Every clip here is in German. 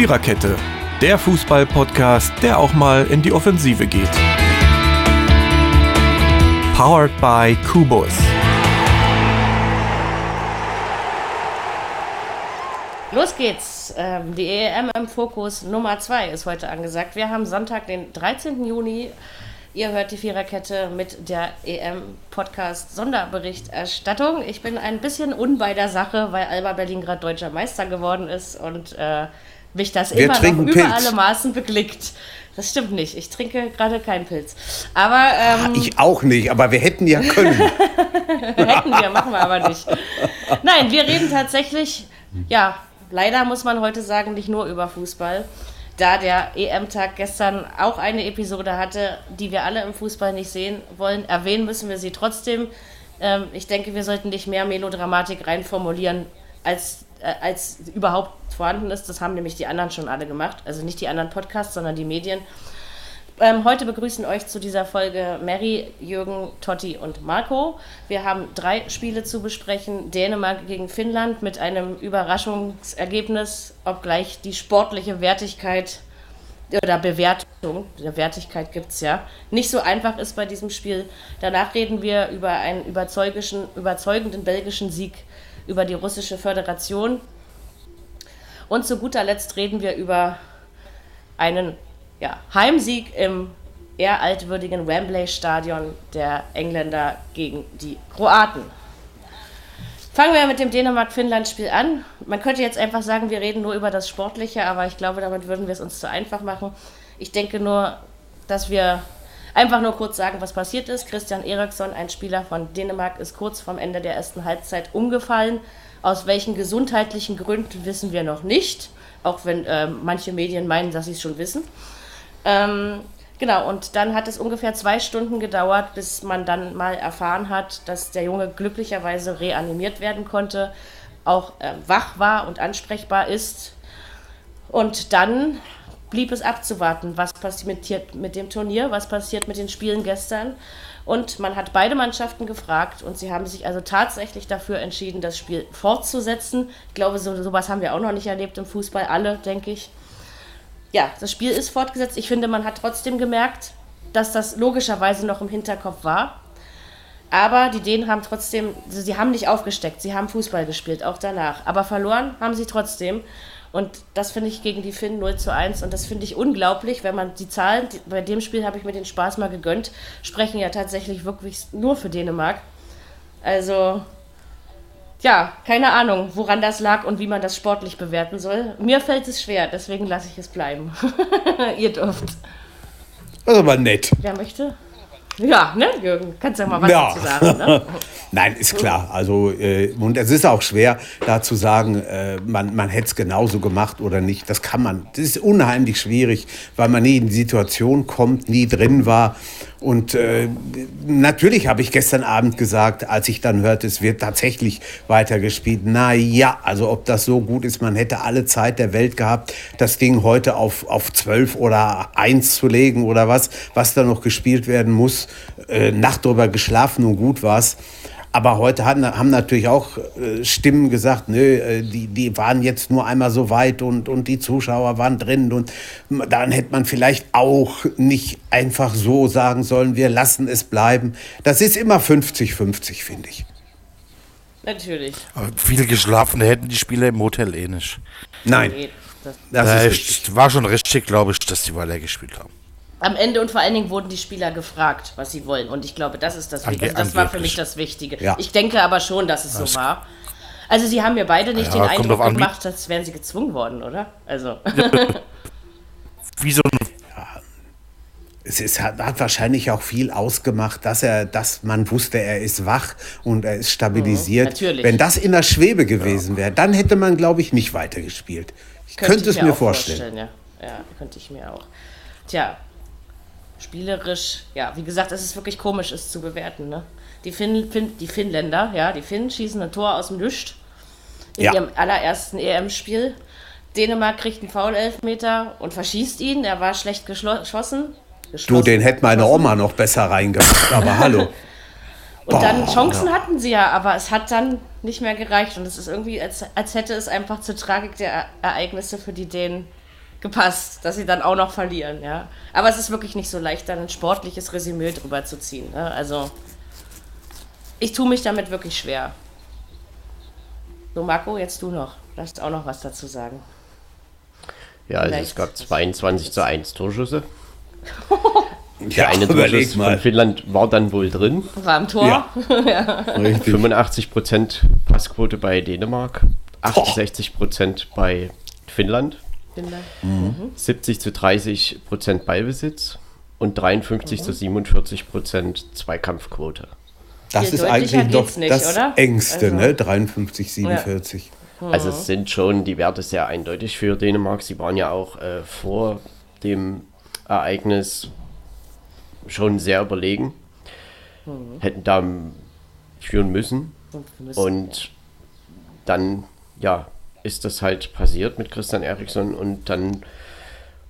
Viererkette, der Fußball-Podcast, der auch mal in die Offensive geht. Powered by Kubus. Los geht's. Ähm, die EM im Fokus Nummer 2 ist heute angesagt. Wir haben Sonntag, den 13. Juni. Ihr hört die Viererkette mit der EM-Podcast-Sonderberichterstattung. Ich bin ein bisschen unbei der Sache, weil Alba Berlin gerade deutscher Meister geworden ist und äh, mich das Wir immer noch über Pilz. alle Maßen beklickt. Das stimmt nicht. Ich trinke gerade keinen Pilz. Aber ähm, Ich auch nicht, aber wir hätten ja können. Hätten wir, machen wir aber nicht. Nein, wir reden tatsächlich, ja, leider muss man heute sagen, nicht nur über Fußball. Da der EM-Tag gestern auch eine Episode hatte, die wir alle im Fußball nicht sehen wollen, erwähnen müssen wir sie trotzdem. Ähm, ich denke, wir sollten nicht mehr Melodramatik reinformulieren, als, als überhaupt vorhanden ist. Das haben nämlich die anderen schon alle gemacht. Also nicht die anderen Podcasts, sondern die Medien. Ähm, heute begrüßen euch zu dieser Folge Mary, Jürgen, Totti und Marco. Wir haben drei Spiele zu besprechen. Dänemark gegen Finnland mit einem Überraschungsergebnis, obgleich die sportliche Wertigkeit oder Bewertung, der Wertigkeit gibt es ja, nicht so einfach ist bei diesem Spiel. Danach reden wir über einen überzeugenden belgischen Sieg über die russische Föderation. Und zu guter Letzt reden wir über einen ja, Heimsieg im eher altwürdigen Wembley-Stadion der Engländer gegen die Kroaten. Fangen wir mit dem Dänemark-Finnland-Spiel an. Man könnte jetzt einfach sagen, wir reden nur über das Sportliche, aber ich glaube, damit würden wir es uns zu einfach machen. Ich denke nur, dass wir einfach nur kurz sagen, was passiert ist. Christian Eriksson, ein Spieler von Dänemark, ist kurz vorm Ende der ersten Halbzeit umgefallen. Aus welchen gesundheitlichen Gründen wissen wir noch nicht, auch wenn äh, manche Medien meinen, dass sie es schon wissen. Ähm, genau, und dann hat es ungefähr zwei Stunden gedauert, bis man dann mal erfahren hat, dass der Junge glücklicherweise reanimiert werden konnte, auch äh, wach war und ansprechbar ist. Und dann blieb es abzuwarten, was passiert mit dem Turnier, was passiert mit den Spielen gestern. Und man hat beide Mannschaften gefragt und sie haben sich also tatsächlich dafür entschieden, das Spiel fortzusetzen. Ich glaube, so, sowas haben wir auch noch nicht erlebt im Fußball, alle, denke ich ja, das Spiel ist fortgesetzt. Ich finde, man hat trotzdem gemerkt, dass das logischerweise noch im Hinterkopf war. Aber die Dänen haben trotzdem, sie haben nicht aufgesteckt, sie haben Fußball gespielt, auch danach. Aber verloren haben sie trotzdem. Und das finde ich gegen die Finnen 0 zu 1. Und das finde ich unglaublich, wenn man die Zahlen, die, bei dem Spiel habe ich mir den Spaß mal gegönnt, sprechen ja tatsächlich wirklich nur für Dänemark. Also, ja, keine Ahnung, woran das lag und wie man das sportlich bewerten soll. Mir fällt es schwer, deswegen lasse ich es bleiben. Ihr dürft. Ist aber nett. Wer möchte? Ja, ne, Jürgen? Kannst ja mal was Ja. dazu sagen, ne? Nein, ist klar. Also, äh, und es ist auch schwer, da zu sagen, äh, man, man hätte es genauso gemacht oder nicht. Das kann man. Das ist unheimlich schwierig, weil man nie in die Situation kommt, nie drin war. Und äh, natürlich habe ich gestern Abend gesagt, als ich dann hörte, es wird tatsächlich weitergespielt. Na ja, also ob das so gut ist, man hätte alle Zeit der Welt gehabt, das Ding heute auf, auf 12 oder 1 zu legen oder was, was da noch gespielt werden muss. Äh, Nacht drüber geschlafen und gut war's. Aber heute hatten, haben natürlich auch äh, Stimmen gesagt, nö, äh, die, die waren jetzt nur einmal so weit und, und die Zuschauer waren drin. Und dann hätte man vielleicht auch nicht einfach so sagen sollen, wir lassen es bleiben. Das ist immer 50-50, finde ich. Natürlich. Aber viel geschlafen hätten die Spieler im Hotel eh nicht. Nein, Nee, das, das Äh, ist richtig. war schon richtig, glaube ich, dass die weiter gespielt haben. Am Ende und vor allen Dingen wurden die Spieler gefragt, was sie wollen. Und ich glaube, das ist das Wichtige. Also das war für mich das Wichtige. Ja. Ich denke aber schon, dass es so war. Also sie haben mir beide nicht Ja, den Eindruck an, gemacht, als wären sie gezwungen worden, oder? Also. Wie so ein Es ist, hat, hat wahrscheinlich auch viel ausgemacht, dass er, dass man wusste, er ist wach und er ist stabilisiert. Mhm, natürlich. Wenn das in der Schwebe gewesen wäre, dann hätte man, glaube ich, nicht weitergespielt. Ich könnte, es mir auch vorstellen. ja. ja, könnte ich mir auch. Tja, spielerisch, ja, wie gesagt, es ist wirklich komisch, es zu bewerten. Ne? Die, Finn, Finn, die Finnländer, ja, die Finnen schießen ein Tor aus dem Nüscht in Ja. ihrem allerersten EM-Spiel. Dänemark kriegt einen Foul-Elfmeter und verschießt ihn. Er war schlecht geschossen. Du, den hätte meine Oma noch besser reingemacht, aber hallo. Und dann Boah, Chancen hatten sie ja, aber es hat dann nicht mehr gereicht. Und es ist irgendwie, als, als hätte es einfach zur Tragik der Ereignisse für die Dänen gepasst, dass sie dann auch noch verlieren, ja. Aber es ist wirklich nicht so leicht, dann ein sportliches Resümee drüber zu ziehen. Ne? Also ich tue mich damit wirklich schwer. So, Marco, jetzt du noch. Du hast auch noch was dazu sagen. Ja, also Vielleicht. es gab 22 zu 1 Torschüsse. Der Ja, eine überleg Torschuss mal. von Finnland war dann wohl drin. War am Tor. Ja. Richtig. 85% Passquote bei Dänemark, 68% bei Finnland, Bin da. 70 zu 30% Ballbesitz und 53 zu 47% Zweikampfquote. Das Viel ist eigentlich noch nicht, das oder? Engste, Also- ne? 53, 47. Also es sind schon die Werte sehr eindeutig für Dänemark. Sie waren ja auch äh, vor dem Ereignis schon sehr überlegen, hätten da führen müssen. Und dann, ja, ist das halt passiert mit Christian Eriksson und dann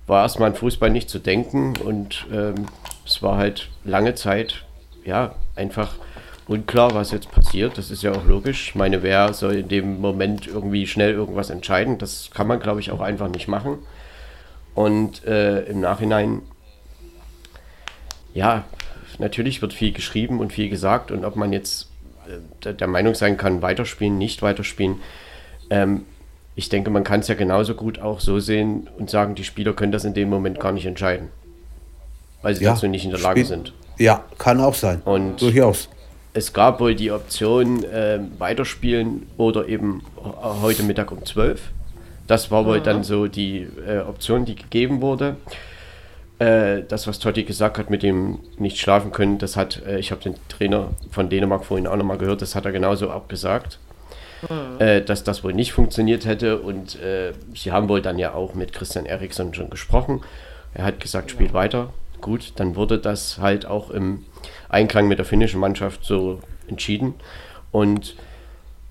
war erstmal an Fußball nicht zu denken und ähm, es war halt lange Zeit, ja, einfach unklar, was jetzt passiert. Das ist ja auch logisch. Ich meine, wer soll in dem Moment irgendwie schnell irgendwas entscheiden? Das kann man, glaube ich, auch einfach nicht machen. Und äh, im Nachhinein, ja, natürlich wird viel geschrieben und viel gesagt und ob man jetzt äh, der- Meinung sein kann, weiterspielen, nicht weiterspielen. Ähm, ich denke, man kann es ja genauso gut auch so sehen und sagen, die Spieler können das in dem Moment gar nicht entscheiden, weil sie Ja, dazu nicht in der Lage sind. Ja, kann auch sein. Und- Durchaus. Es gab wohl die Option ähm, weiterspielen oder eben heute Mittag um 12. Das war wohl dann so die äh, Option, die gegeben wurde. Äh, das, was Totti gesagt hat mit dem nicht schlafen können, das hat, äh, ich habe den Trainer von Dänemark vorhin auch nochmal gehört, das hat er genauso auch gesagt, äh, dass das wohl nicht funktioniert hätte. Und äh, sie haben wohl dann ja auch mit Christian Eriksson schon gesprochen. Er hat gesagt, spielt weiter. Gut, dann wurde das halt auch im Einklang mit der finnischen Mannschaft so entschieden. Und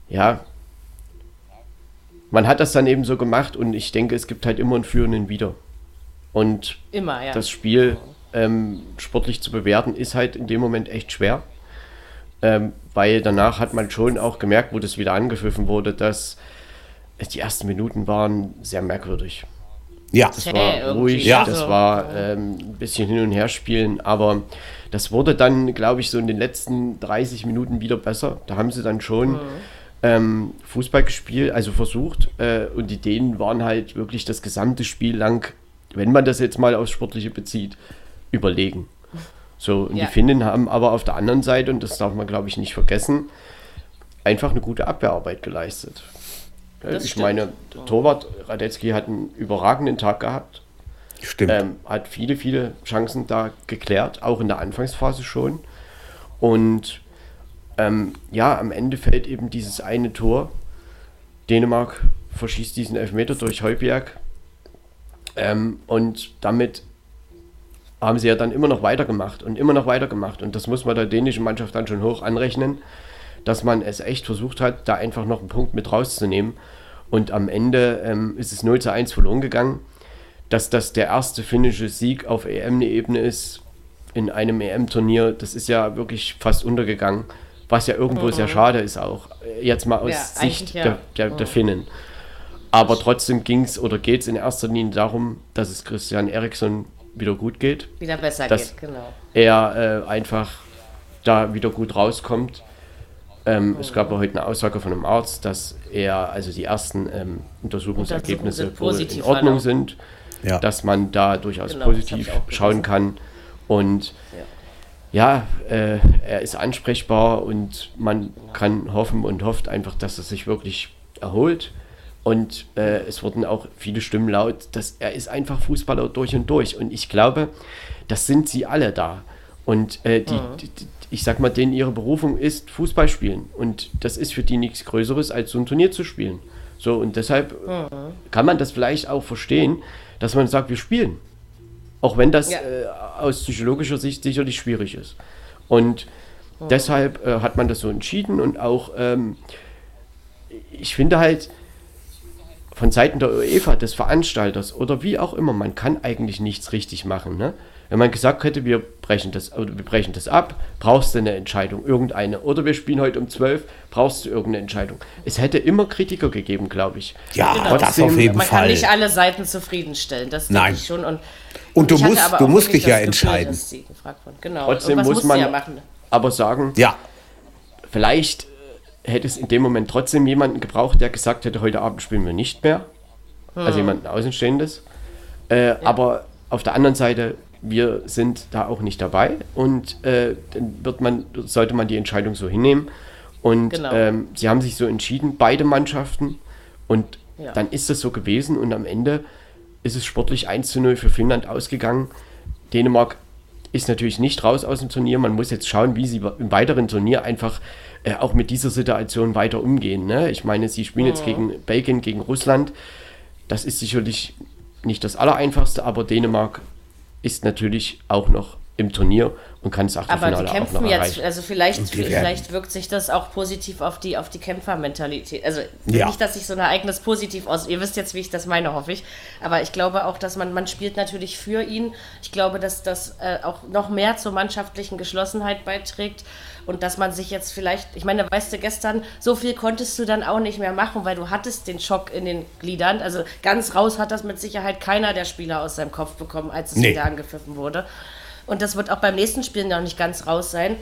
ja, man hat das dann eben so gemacht und ich denke, es gibt halt immer einen Führenden wieder. Und Immer, ja. das Spiel ähm, sportlich zu bewerten, ist halt in dem Moment echt schwer. Ähm, weil danach hat man schon auch gemerkt, wo das wieder angepfiffen wurde, dass die ersten Minuten waren sehr merkwürdig. Ja, Das war ruhig, ja. das war ähm, ein bisschen hin und her spielen, aber das wurde dann, glaube ich, so in den letzten 30 Minuten wieder besser. Da haben sie dann schon ähm, Fußball gespielt, also versucht, äh, und die Dänen waren halt wirklich das gesamte Spiel lang, wenn man das jetzt mal aufs Sportliche bezieht, überlegen. So, und Ja. die Finnen haben aber auf der anderen Seite, und das darf man, glaube ich, nicht vergessen, einfach eine gute Abwehrarbeit geleistet. Das ich stimmt. meine, der Torwart Radetzky hat einen überragenden Tag gehabt. stimmt. Ähm, hat viele, viele Chancen da geklärt, auch in der Anfangsphase schon. Und ähm, ja, am Ende fällt eben dieses eine Tor. Dänemark verschießt diesen Elfmeter durch Heubjerg. Ähm, und damit haben sie ja dann immer noch weitergemacht und immer noch weitergemacht. Und das muss man der dänischen Mannschaft dann schon hoch anrechnen, dass man es echt versucht hat, da einfach noch einen Punkt mit rauszunehmen. Und am Ende ähm, ist es 0 zu 1 verloren gegangen. Dass das der erste finnische Sieg auf EM-Ebene ist in einem EM-Turnier, das ist ja wirklich fast untergegangen. Was ja irgendwo sehr schade ist auch. äh, Jetzt mal aus Mhm. Ja, Sicht ja. der, der, der Finnen. Aber trotzdem ging es oder geht es in erster Linie darum, dass es Christian Eriksson wieder gut geht. wieder besser das- geht, genau. Er äh, einfach da wieder gut rauskommt. Ähm, Es gab ja heute eine Aussage von einem Arzt, dass er, also die ersten ähm, Untersuchungsergebnisse wohl positiv in Ordnung verlaufen. sind, ja. dass man da durchaus Genau, positiv auch schauen kann. Und ja, äh, er ist ansprechbar und man kann hoffen und hofft einfach, dass er sich wirklich erholt. Und äh, es wurden auch viele Stimmen laut, dass er ist einfach Fußballer durch und durch. Und ich glaube, das sind sie alle da. Und äh, die, die, die, ich sag mal, denen ihre Berufung ist Fußball spielen. Und das ist für die nichts Größeres, als so ein Turnier zu spielen. So, und deshalb kann man das vielleicht auch verstehen, dass man sagt, wir spielen. Auch wenn das Ja. äh, aus psychologischer Sicht sicherlich schwierig ist. Und deshalb äh, hat man das so entschieden und auch, ähm, ich finde halt, von Seiten der UEFA, des Veranstalters oder wie auch immer, man kann eigentlich nichts richtig machen. Ne? Wenn man gesagt hätte, wir brechen das, oder wir brechen das ab, brauchst du eine Entscheidung, irgendeine. Oder wir spielen heute um 12, brauchst du irgendeine Entscheidung. Es hätte immer Kritiker gegeben, glaube ich. Ja, Genau. das auf jeden Man Fall. kann nicht alle Seiten zufriedenstellen, das denke Nein. ich schon. Und, Und du musst- du musst dich ja Gefühl, entscheiden. Genau. Trotzdem muss man ja machen. aber sagen, ja, vielleicht hätte es in dem Moment trotzdem jemanden gebraucht, der gesagt hätte, heute Abend spielen wir nicht mehr. Also jemanden Außenstehendes. Äh, Aber auf der anderen Seite, wir sind da auch nicht dabei und äh, dann wird man, sollte man die Entscheidung so hinnehmen. Und Genau. ähm, sie haben sich so entschieden, beide Mannschaften. Und Ja. dann ist das so gewesen und am Ende ist es sportlich 1 zu 0 für Finnland ausgegangen. Dänemark ist natürlich nicht raus aus dem Turnier. Man muss jetzt schauen, wie sie im weiteren Turnier einfach äh, auch mit dieser Situation weiter umgehen. Ne? Ich meine, sie spielen jetzt gegen Belgien, gegen Russland. Das ist sicherlich nicht das Allereinfachste, aber Dänemark ist natürlich auch noch im Turnier und kann das Aber Achtelfinale die auch noch kämpfen jetzt, erreichen. also vielleicht, die vielleicht wirkt sich das auch positiv auf die, auf die Kämpfermentalität. Also Ja. nicht, dass sich so ein Ereignis positiv aus. Ihr wisst jetzt, wie ich das meine, hoffe ich. Aber ich glaube auch, dass man, man spielt natürlich für ihn. Ich glaube, dass das äh, auch noch mehr zur mannschaftlichen Geschlossenheit beiträgt. Und dass man sich jetzt vielleicht, ich meine, weißt du, gestern, so viel konntest du dann auch nicht mehr machen, weil du hattest den Schock in den Gliedern. Also ganz raus hat das mit Sicherheit keiner der Spieler aus seinem Kopf bekommen, als es Nee. wieder angepfiffen wurde. Und das wird auch beim nächsten Spiel noch nicht ganz raus sein.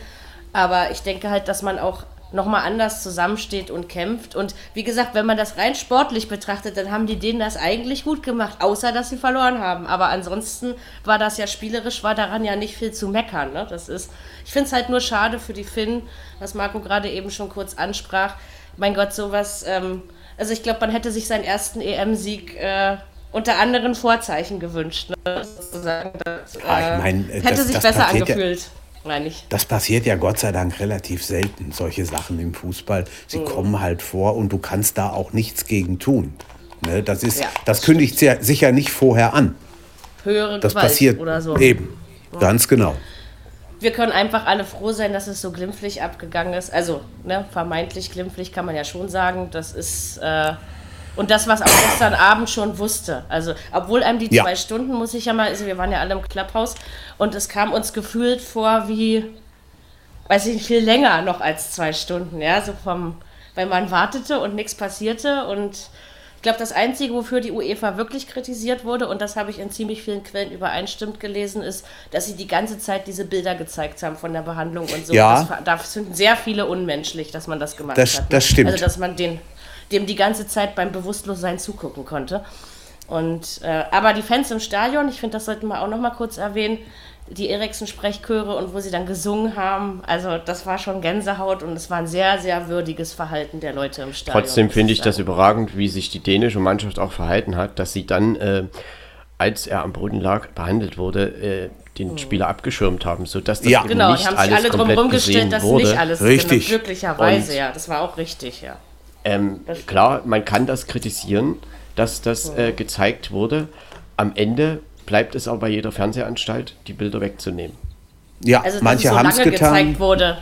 Aber ich denke halt, dass man auch nochmal anders zusammensteht und kämpft. Und wie gesagt, wenn man das rein sportlich betrachtet, dann haben die denen das eigentlich gut gemacht, außer dass sie verloren haben. Aber ansonsten war das ja spielerisch, war daran ja nicht viel zu meckern. Ne? Das ist, ich finde es halt nur schade für die Finnen, was Marco gerade eben schon kurz ansprach. Mein Gott, sowas, ähm, also ich glaube, man hätte sich seinen ersten EM-Sieg äh, unter anderen Vorzeichen gewünscht. Ne? Sozusagen, das, Ja, Ah, ich mein, hätte das- sich das besser ja- angefühlt, ich. Das passiert ja Gott sei Dank relativ selten, solche Sachen im Fußball. Mhm. Sie kommen halt vor und du kannst da auch nichts gegen tun. Ne, das ist, Ja, das kündigt sich sicher nicht vorher an. Höhere Das Gewalt passiert oder so. eben. Ganz genau. Wir können einfach alle froh sein, dass es so glimpflich abgegangen ist. Also, ne, vermeintlich glimpflich kann man ja schon sagen. Das ist. Äh, und das, was auch gestern Abend schon wusste. Also, obwohl einem die Ja. zwei Stunden, muss ich ja mal, also wir waren ja alle im Clubhaus und es kam uns gefühlt vor wie, weiß ich nicht, viel länger noch als zwei Stunden, ja, so vom, weil man wartete und nichts passierte und ich glaube, das Einzige, wofür die UEFA wirklich kritisiert wurde, und das habe ich in ziemlich vielen Quellen übereinstimmend gelesen, ist, dass sie die ganze Zeit diese Bilder gezeigt haben von der Behandlung und so. Ja. Das, da sind sehr viele unmenschlich, dass man das gemacht Das- hat. ne? das stimmt. Also, dass man den, dem die ganze Zeit beim Bewusstlossein zugucken konnte. Und, äh, aber die Fans im Stadion, ich finde, das sollten wir auch noch mal kurz erwähnen, die Eriksen-Sprechchöre und wo sie dann gesungen haben, also das war schon Gänsehaut und es war ein sehr, sehr würdiges Verhalten der Leute im Stadion. Trotzdem finde ich das überragend, wie sich die dänische Mannschaft auch verhalten hat, dass sie dann, äh, als er am Boden lag, behandelt wurde, äh, den Spieler abgeschirmt haben, sodass das Ja. eben Genau, nicht haben sich alles alle drum komplett rumgestellt, gesehen dass wurde. nicht alles Richtig. Genau, glücklicherweise, Und- ja, das war auch richtig, ja. Ähm, klar, man kann das kritisieren, dass das äh, gezeigt wurde. Am Ende bleibt es aber bei jeder Fernsehanstalt, die Bilder wegzunehmen. Ja, Also, manche so haben es getan. gezeigt wurde.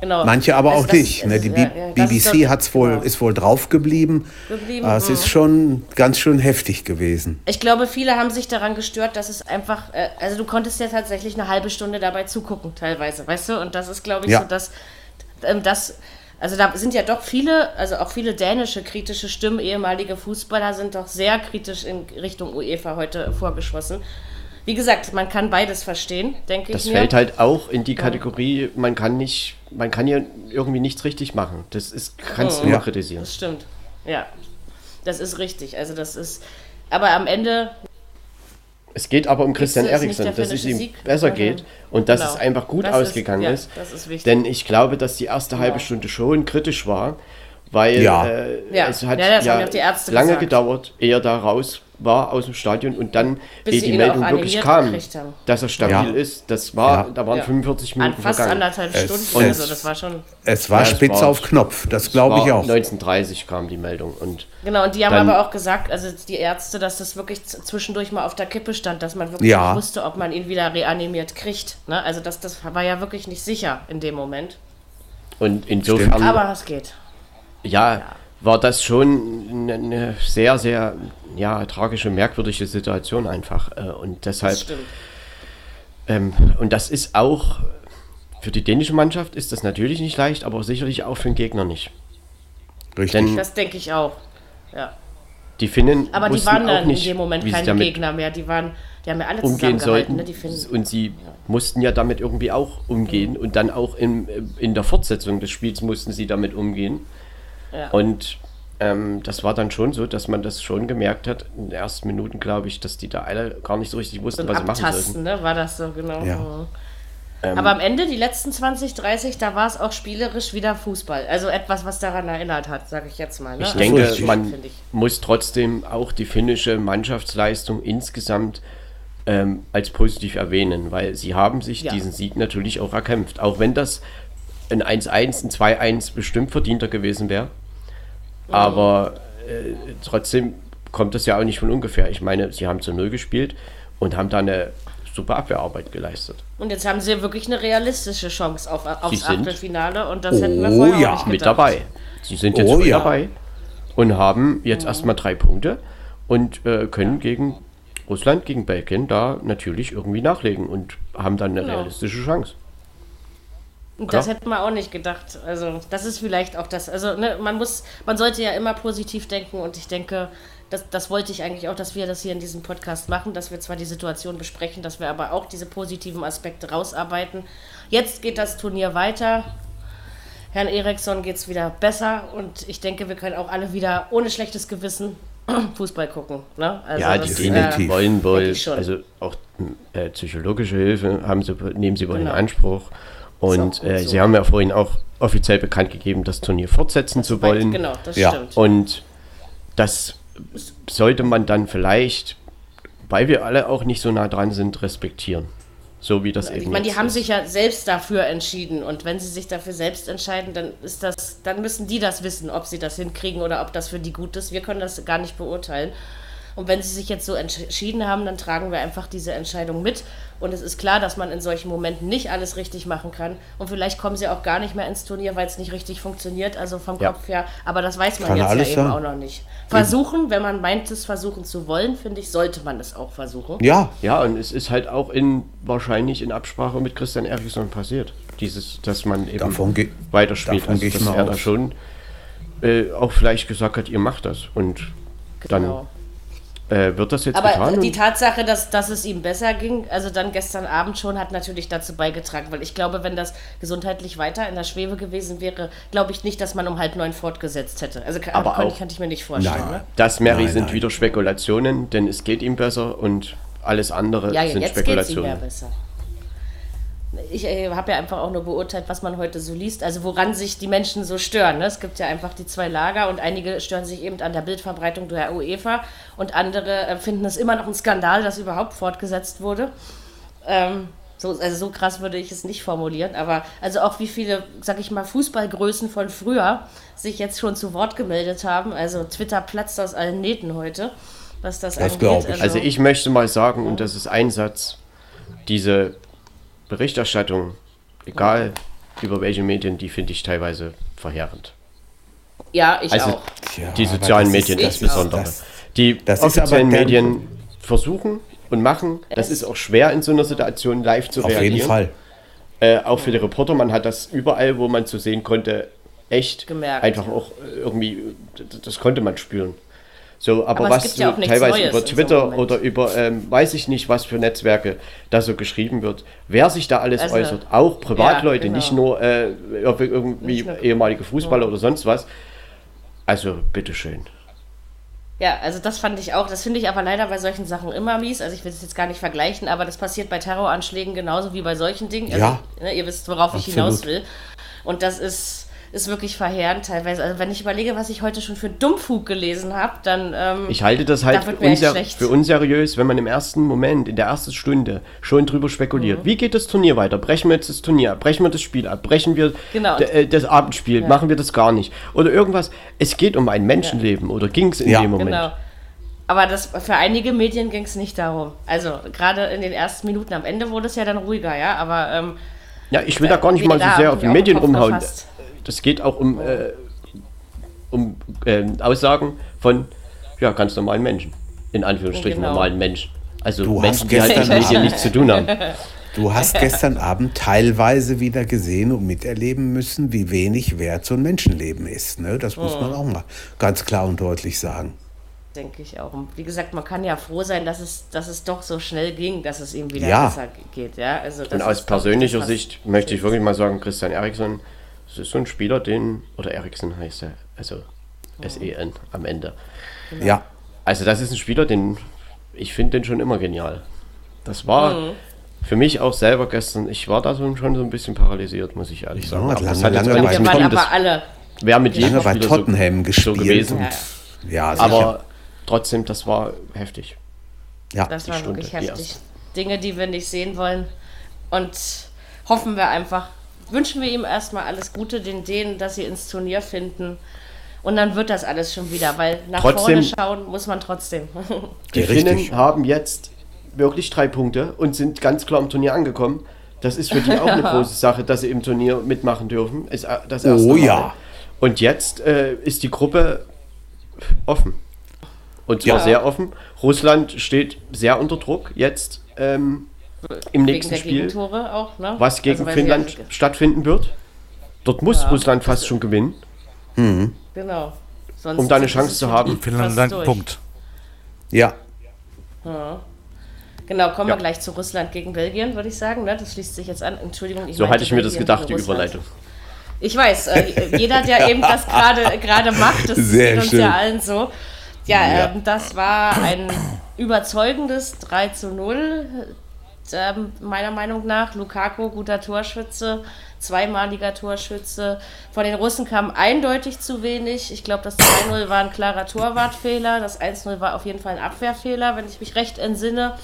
Genau. Manche aber Also auch nicht. Ne? ist- Die B ja, BBC hat's wohl, genau. ist wohl drauf geblieben. Geblieben, Aber es mhm. ist schon ganz schön heftig gewesen. Ich glaube, viele haben sich daran gestört, dass es einfach, äh, also du konntest ja tatsächlich eine halbe Stunde dabei zugucken, teilweise, weißt du? Und das ist, glaube ich, Ja. so, dass ähm, das, also da sind ja doch viele, also auch viele dänische kritische Stimmen, ehemalige Fußballer sind doch sehr kritisch in Richtung UEFA heute vorgeschossen. Wie gesagt, man kann beides verstehen, denke Das ich mir. fällt halt auch in die Kategorie, man kann nicht, man kann hier irgendwie nichts richtig machen. Das ist, kannst du immer Ja. kritisieren. Das stimmt. Ja. Das ist richtig. Also das ist. Aber am Ende, Es geht aber um Christian Eriksen, dass es ihm besser Mhm. geht und dass Genau. es einfach gut Das ist- ausgegangen ja, ist. das ist wichtig. Denn ich glaube, dass die erste halbe Genau. Stunde schon kritisch war, weil Ja. äh, Ja. es hat Ja, ja ja lange gesagt. gedauert, ehe er da raus war aus dem Stadion und dann, Bis sie die Meldung wirklich kam, dass er stabil Ja. ist, das war, Ja. da waren Ja. 45 an Minuten fast vergangen. anderthalb Stunden, es- also das war schon. Es war Ja, es spitz war- auf Knopf, das glaube ich auch. 1930 kam die Meldung und Genau, und die haben Dann- aber auch gesagt, also die Ärzte, dass das wirklich zwischendurch mal auf der Kippe stand, dass man wirklich Ja. nicht wusste, ob man ihn wieder reanimiert kriegt. Ne? Also das, das war ja wirklich nicht sicher in dem Moment. und insofern Aber es geht. ja, war das schon eine, sehr, sehr ja, tragische, merkwürdige Situation einfach. Äh, und deshalb, Das ähm, und das ist auch, für die dänische Mannschaft ist das natürlich nicht leicht, aber sicherlich auch für den Gegner nicht. Richtig. Denn Das denke ich auch. Ja. die Finnen Aber die waren auch dann in nicht, dem Moment keine Gegner mehr. Die waren, die haben ja alle umgehen zusammengehalten, sollten. ne? Die Finnen. Und sie mussten ja damit irgendwie auch umgehen. Und dann auch in, in der Fortsetzung des Spiels mussten sie damit umgehen. Ja. Und ähm, das war dann schon so, dass man das schon gemerkt hat, in den ersten Minuten, glaube ich, dass die da alle gar nicht so richtig wussten, so was sie machen Abtasten, sollten. ne? War das so, genau. Ja. Mhm. Ähm, Aber am Ende, die letzten 20, 30, da war es auch spielerisch wieder Fußball. Also etwas, was daran erinnert hat, sage ich jetzt mal. Ne? Ich Also denke, richtig, man ich. muss trotzdem auch die finnische Mannschaftsleistung insgesamt ähm, als positiv erwähnen, weil sie haben sich Ja. diesen Sieg natürlich auch erkämpft. Auch wenn das ein 1-1, ein 2-1 bestimmt verdienter gewesen wäre. Aber äh, trotzdem kommt das ja auch nicht von ungefähr. Ich meine, sie haben zu Null gespielt und haben da eine super Abwehrarbeit geleistet. Und jetzt haben sie wirklich eine realistische Chance auf, aufs sind- Achtelfinale und das hätten wir Oh vorher ja, auch nicht mit gedacht. dabei. Sie sind jetzt Oh voll ja. dabei und haben jetzt erstmal drei Punkte und äh, können gegen Russland, gegen Belgien da natürlich irgendwie nachlegen und haben dann eine Genau. realistische Chance. Und das Klar. hätten wir auch nicht gedacht. Also, das ist vielleicht auch das. Also, ne, man muss, man sollte ja immer positiv denken und ich denke, das, das wollte ich eigentlich auch, dass wir das hier in diesem Podcast machen, dass wir zwar die Situation besprechen, dass wir aber auch diese positiven Aspekte rausarbeiten. Jetzt geht das Turnier weiter. Herrn Eriksson geht es wieder besser und ich denke, wir können auch alle wieder ohne schlechtes Gewissen Fußball gucken. Ne? Also ja, das, die definitiv. Dänen wollen schon. also auch äh, psychologische Hilfe haben sie, nehmen sie wohl Genau. in Anspruch. Und äh, so. sie haben ja vorhin auch offiziell bekannt gegeben, das Turnier fortsetzen zu wollen. Genau, das Ja. stimmt. Und das sollte man dann vielleicht, weil wir alle auch nicht so nah dran sind, respektieren. So wie das eben Ich meine, die haben ist. sich ja selbst dafür entschieden und wenn sie sich dafür selbst entscheiden, dann ist das, dann müssen die das wissen, ob sie das hinkriegen oder ob das für die gut ist. Wir können das gar nicht beurteilen. Und wenn sie sich jetzt so entschieden haben, dann tragen wir einfach diese Entscheidung mit. Und es ist klar, dass man in solchen Momenten nicht alles richtig machen kann. Und vielleicht kommen sie auch gar nicht mehr ins Turnier, weil es nicht richtig funktioniert, also vom Ja. Kopf her. Aber das weiß man Kann jetzt ja eben sein. auch noch nicht. Versuchen, wenn man meint, es versuchen zu wollen, finde ich, sollte man es auch versuchen. Ja, Ja, und es ist halt auch in wahrscheinlich in Absprache mit Christian Eriksson passiert. Dieses, dass man eben Davon weiterspielt. davon Also, gehe ich dass mal er da schon äh, auch vielleicht gesagt hat, ihr macht das. Und Genau. dann äh, wird das jetzt Aber getan. die Tatsache, dass, dass es ihm besser ging, also dann gestern Abend schon, hat natürlich dazu beigetragen, weil ich glaube, wenn das gesundheitlich weiter in der Schwebe gewesen wäre, glaube ich nicht, dass man um halb neun fortgesetzt hätte. Also Aber kann, auch- kann ich mir nicht vorstellen. Nein. Ne? das, Mary, Nein, sind nein. wieder Spekulationen, denn es geht ihm besser und alles andere Ja, ja, sind jetzt geht es ihm ja Spekulationen. besser. Ich äh, habe ja einfach auch nur beurteilt, was man heute so liest, also woran sich die Menschen so stören. Ne? Es gibt ja einfach die zwei Lager und einige stören sich eben an der Bildverbreitung der UEFA und andere äh, finden es immer noch ein Skandal, dass überhaupt fortgesetzt wurde. Ähm, so, also so krass würde ich es nicht formulieren, aber also auch wie viele, sag ich mal, Fußballgrößen von früher sich jetzt schon zu Wort gemeldet haben. Also Twitter platzt aus allen Nähten heute, was das, Das angeht. ich. Also ich möchte mal sagen, und das ist ein Satz, diese Berichterstattung, egal über welche Medien, die finde ich teilweise verheerend. ja, ich Also auch. Die sozialen das ist- Medien das ist- insbesondere. das- die das offiziellen Medien versuchen und machen. Das ist auch schwer in so einer Situation live zu Auf reagieren. jeden Fall. Äh, auch für die Reporter, man hat das überall, wo man zu sehen konnte, echt Gemerkt, einfach ja. auch irgendwie, das, das konnte man spüren. So, aber, Aber was ja teilweise Neues über so Twitter oder über, ähm, weiß ich nicht, was für Netzwerke da so geschrieben wird, wer sich da alles Also, äußert, auch Privatleute, ja, genau. nicht nur äh, irgendwie nur- ehemalige Fußballer oder sonst was. Also, bitteschön. Ja, also das fand ich auch. Das finde ich aber leider bei solchen Sachen immer mies. Also ich will es jetzt gar nicht vergleichen, aber das passiert bei Terroranschlägen genauso wie bei solchen Dingen. Also, Ja. ne, ihr wisst, worauf ich Absolut. hinaus will. Und das ist, ist wirklich verheerend teilweise. Also wenn ich überlege, was ich heute schon für Dummfug gelesen habe, dann... Ähm, Ich halte das halt Da für, unser für unseriös, wenn man im ersten Moment, in der ersten Stunde schon drüber spekuliert. Mhm. Wie geht das Turnier weiter? Brechen wir jetzt das Turnier ab? Brechen wir das Spiel ab? Brechen wir Genau. äh, das Abendspiel? Machen wir das gar nicht? Oder irgendwas. Es geht um ein Menschenleben oder ging es in Ja. dem Moment? Genau. Aber das, für einige Medien ging es nicht darum. Also gerade in den ersten Minuten, am Ende wurde es ja dann ruhiger, ja, aber ähm, Ja, ich will da gar nicht mal so sehr auf die Medien rumhauen. gefasst. Das geht auch um äh, um, ähm, Aussagen von ja, ganz normalen Menschen. In Anführungsstrichen Genau. normalen Menschen. Also Du Menschen, hast die halt mit gestern Medien Abend- nichts zu tun haben. Du hast gestern Abend teilweise wieder gesehen und miterleben müssen, wie wenig wert so ein Menschenleben ist. Ne? Das muss man auch mal ganz klar und deutlich sagen. denke ich auch. Und wie gesagt, man kann ja froh sein, dass es, dass es doch so schnell ging, dass es ihm wieder Ja. besser geht. Ja? Also das Und aus persönlicher Sicht möchte ich wirklich mal sagen, Christian Eriksson, das ist so ein Spieler, den, oder Eriksson heißt er, also S-E-N am Ende. Ja, Also das ist ein Spieler, den, ich finde den schon immer genial. Das war Mhm. für mich auch selber gestern, ich war da schon so ein bisschen paralysiert, muss ich ehrlich sagen. Ja, Aber das lange, hat jetzt lange Wir mit waren aber alle. wäre mit jedem lange bei Spieler Tottenham so, gespielt. so gewesen. und, ja, sicher. Aber trotzdem, das war heftig. ja. Das Die war Stunde, wirklich die heftig. Dinge, die wir nicht sehen wollen. Und hoffen wir einfach, wünschen wir ihm erstmal alles Gute, den Dänen, dass sie ins Turnier finden. Und dann wird das alles schon wieder, weil nach Trotzdem- vorne schauen muss man trotzdem. Die Finnen haben jetzt wirklich drei Punkte und sind ganz klar im Turnier angekommen. Das ist für die auch eine große Sache, dass sie im Turnier mitmachen dürfen. Ist äh, das erste Oh Mal. ja. Und jetzt äh, ist die Gruppe offen. Und zwar Ja. sehr offen. Russland steht sehr unter Druck jetzt ähm, im nächsten Spiel, auch, ne? was gegen Also, Finnland ja- stattfinden wird. Dort muss Russland fast schon gewinnen, Genau. Sonst um da eine Chance zu haben. Finnland. Punkt. ja. Genau, kommen Ja. wir gleich zu Russland gegen Belgien, würde ich sagen. Ne? Das schließt sich jetzt an. Entschuldigung, ich So hatte ich mir das Belgien gedacht, die Russland. Überleitung. Ich weiß, äh, jeder, der eben das gerade gerade macht, das Sehr geht uns schön. ja allen so. Ja, Ja. Ähm, das war ein überzeugendes 3 zu 0. Ähm, meiner Meinung nach, Lukaku, guter Torschütze, zweimaliger Torschütze. Von den Russen kam eindeutig zu wenig. Ich glaube, das 2-0 war ein klarer Torwartfehler. Das 1-0 war auf jeden Fall ein Abwehrfehler, wenn ich mich recht entsinne.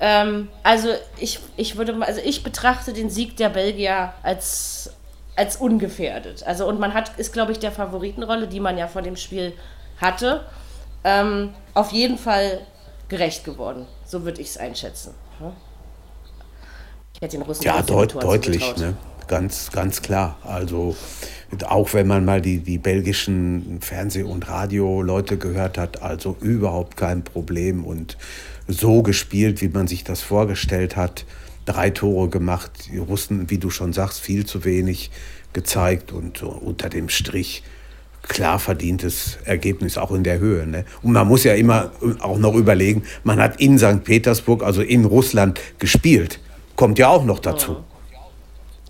Ähm, also ich, ich würde also ich betrachte den Sieg der Belgier als, als ungefährdet. Also und man hat, ist, glaube ich, der Favoritenrolle, die man ja vor dem Spiel hatte, ähm, auf jeden Fall gerecht geworden. So würde ich es einschätzen. ne? Ich hätte den Russen Ja, deut deutlich, ne? Ganz, ganz klar. Also auch wenn man mal die, die belgischen Fernseh- und Radio-Leute gehört hat, also überhaupt kein Problem und so gespielt, wie man sich das vorgestellt hat. Drei Tore gemacht, die Russen, wie du schon sagst, viel zu wenig gezeigt und so unter dem Strich klar verdientes Ergebnis, auch in der Höhe. Ne? Und man muss ja immer auch noch überlegen, man hat in St. Petersburg, also in Russland, gespielt. Kommt ja auch noch dazu.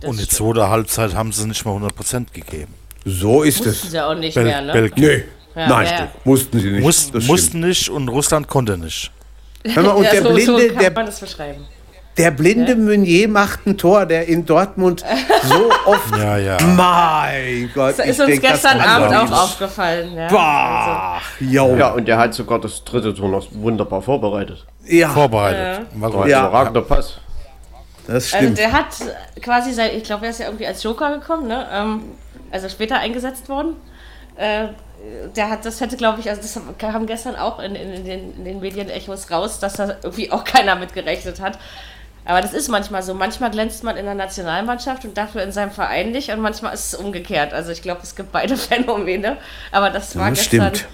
Das Und die stimmt. zweite Halbzeit haben sie nicht mal 100% gegeben. So ist Mussten es. sie auch nicht Bel mehr, ne? Nee, Ja, nein, ja. mussten sie nicht. Muss, mussten nicht und Russland konnte nicht. Hör mal, und Ja, der so, so blinde, kann der, man das beschreiben. der blinde Meunier macht ein Tor, der in Dortmund so oft. Ja, ja. Mein Gott. Das ist uns denk, gestern Abend auch aufgefallen. Ja. Also, Bah, jo. Ja, und der hat sogar das dritte Tor noch wunderbar vorbereitet. ja, Vorbereitet. War War gut. ein Ja. überragender Pass. Das Also stimmt. der hat quasi sein, ich glaube, er ist ja irgendwie als Joker gekommen, ne? Ähm, also später eingesetzt worden. Äh, der hat, das hätte, glaube ich, also das kam gestern auch in, in, in, den, in den Medienechos raus, dass da irgendwie auch keiner mit gerechnet hat. Aber das ist manchmal so. Manchmal glänzt man in der Nationalmannschaft und dafür in seinem Verein nicht und manchmal ist es umgekehrt. Also ich glaube, es gibt beide Phänomene. Aber das war Das gestern stimmt.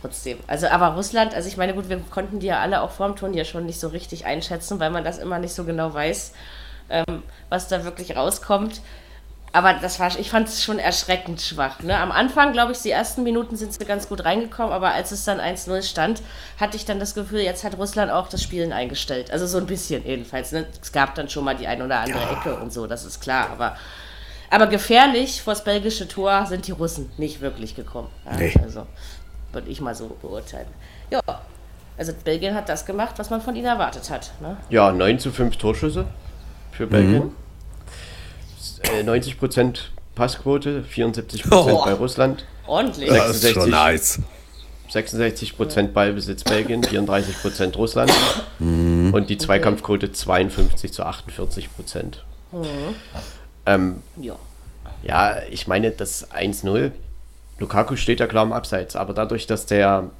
Trotzdem. Also aber Russland, also ich meine, gut, wir konnten die ja alle auch vorm Turnier schon nicht so richtig einschätzen, weil man das immer nicht so genau weiß, ähm, was da wirklich rauskommt. Aber das war, ich fand es schon erschreckend schwach. Ne? Am Anfang, glaube ich, die ersten Minuten sind sie ganz gut reingekommen, aber als es dann 1-0 stand, hatte ich dann das Gefühl, jetzt hat Russland auch das Spielen eingestellt. Also so ein bisschen jedenfalls. Ne? Es gab dann schon mal die ein oder andere Ecke und so, das ist klar. Aber, aber gefährlich vor das belgische Tor sind die Russen nicht wirklich gekommen. Ja, Nee. Also würde ich mal so beurteilen. Ja, also Belgien hat das gemacht, was man von ihnen erwartet hat. Ne? Ja, 9 zu 5 Torschüsse für Belgien. Äh, 90% Passquote, 74% Oh. bei Russland, Ordentlich. Ja. Das ist schon 66. nice. 66% Ballbesitz Belgien, 34% Russland und die Zweikampfquote 52 zu 48%. Ähm, Ja. ja, ich meine, das 1-0, Lukaku steht ja klar im Abseits, aber dadurch, dass der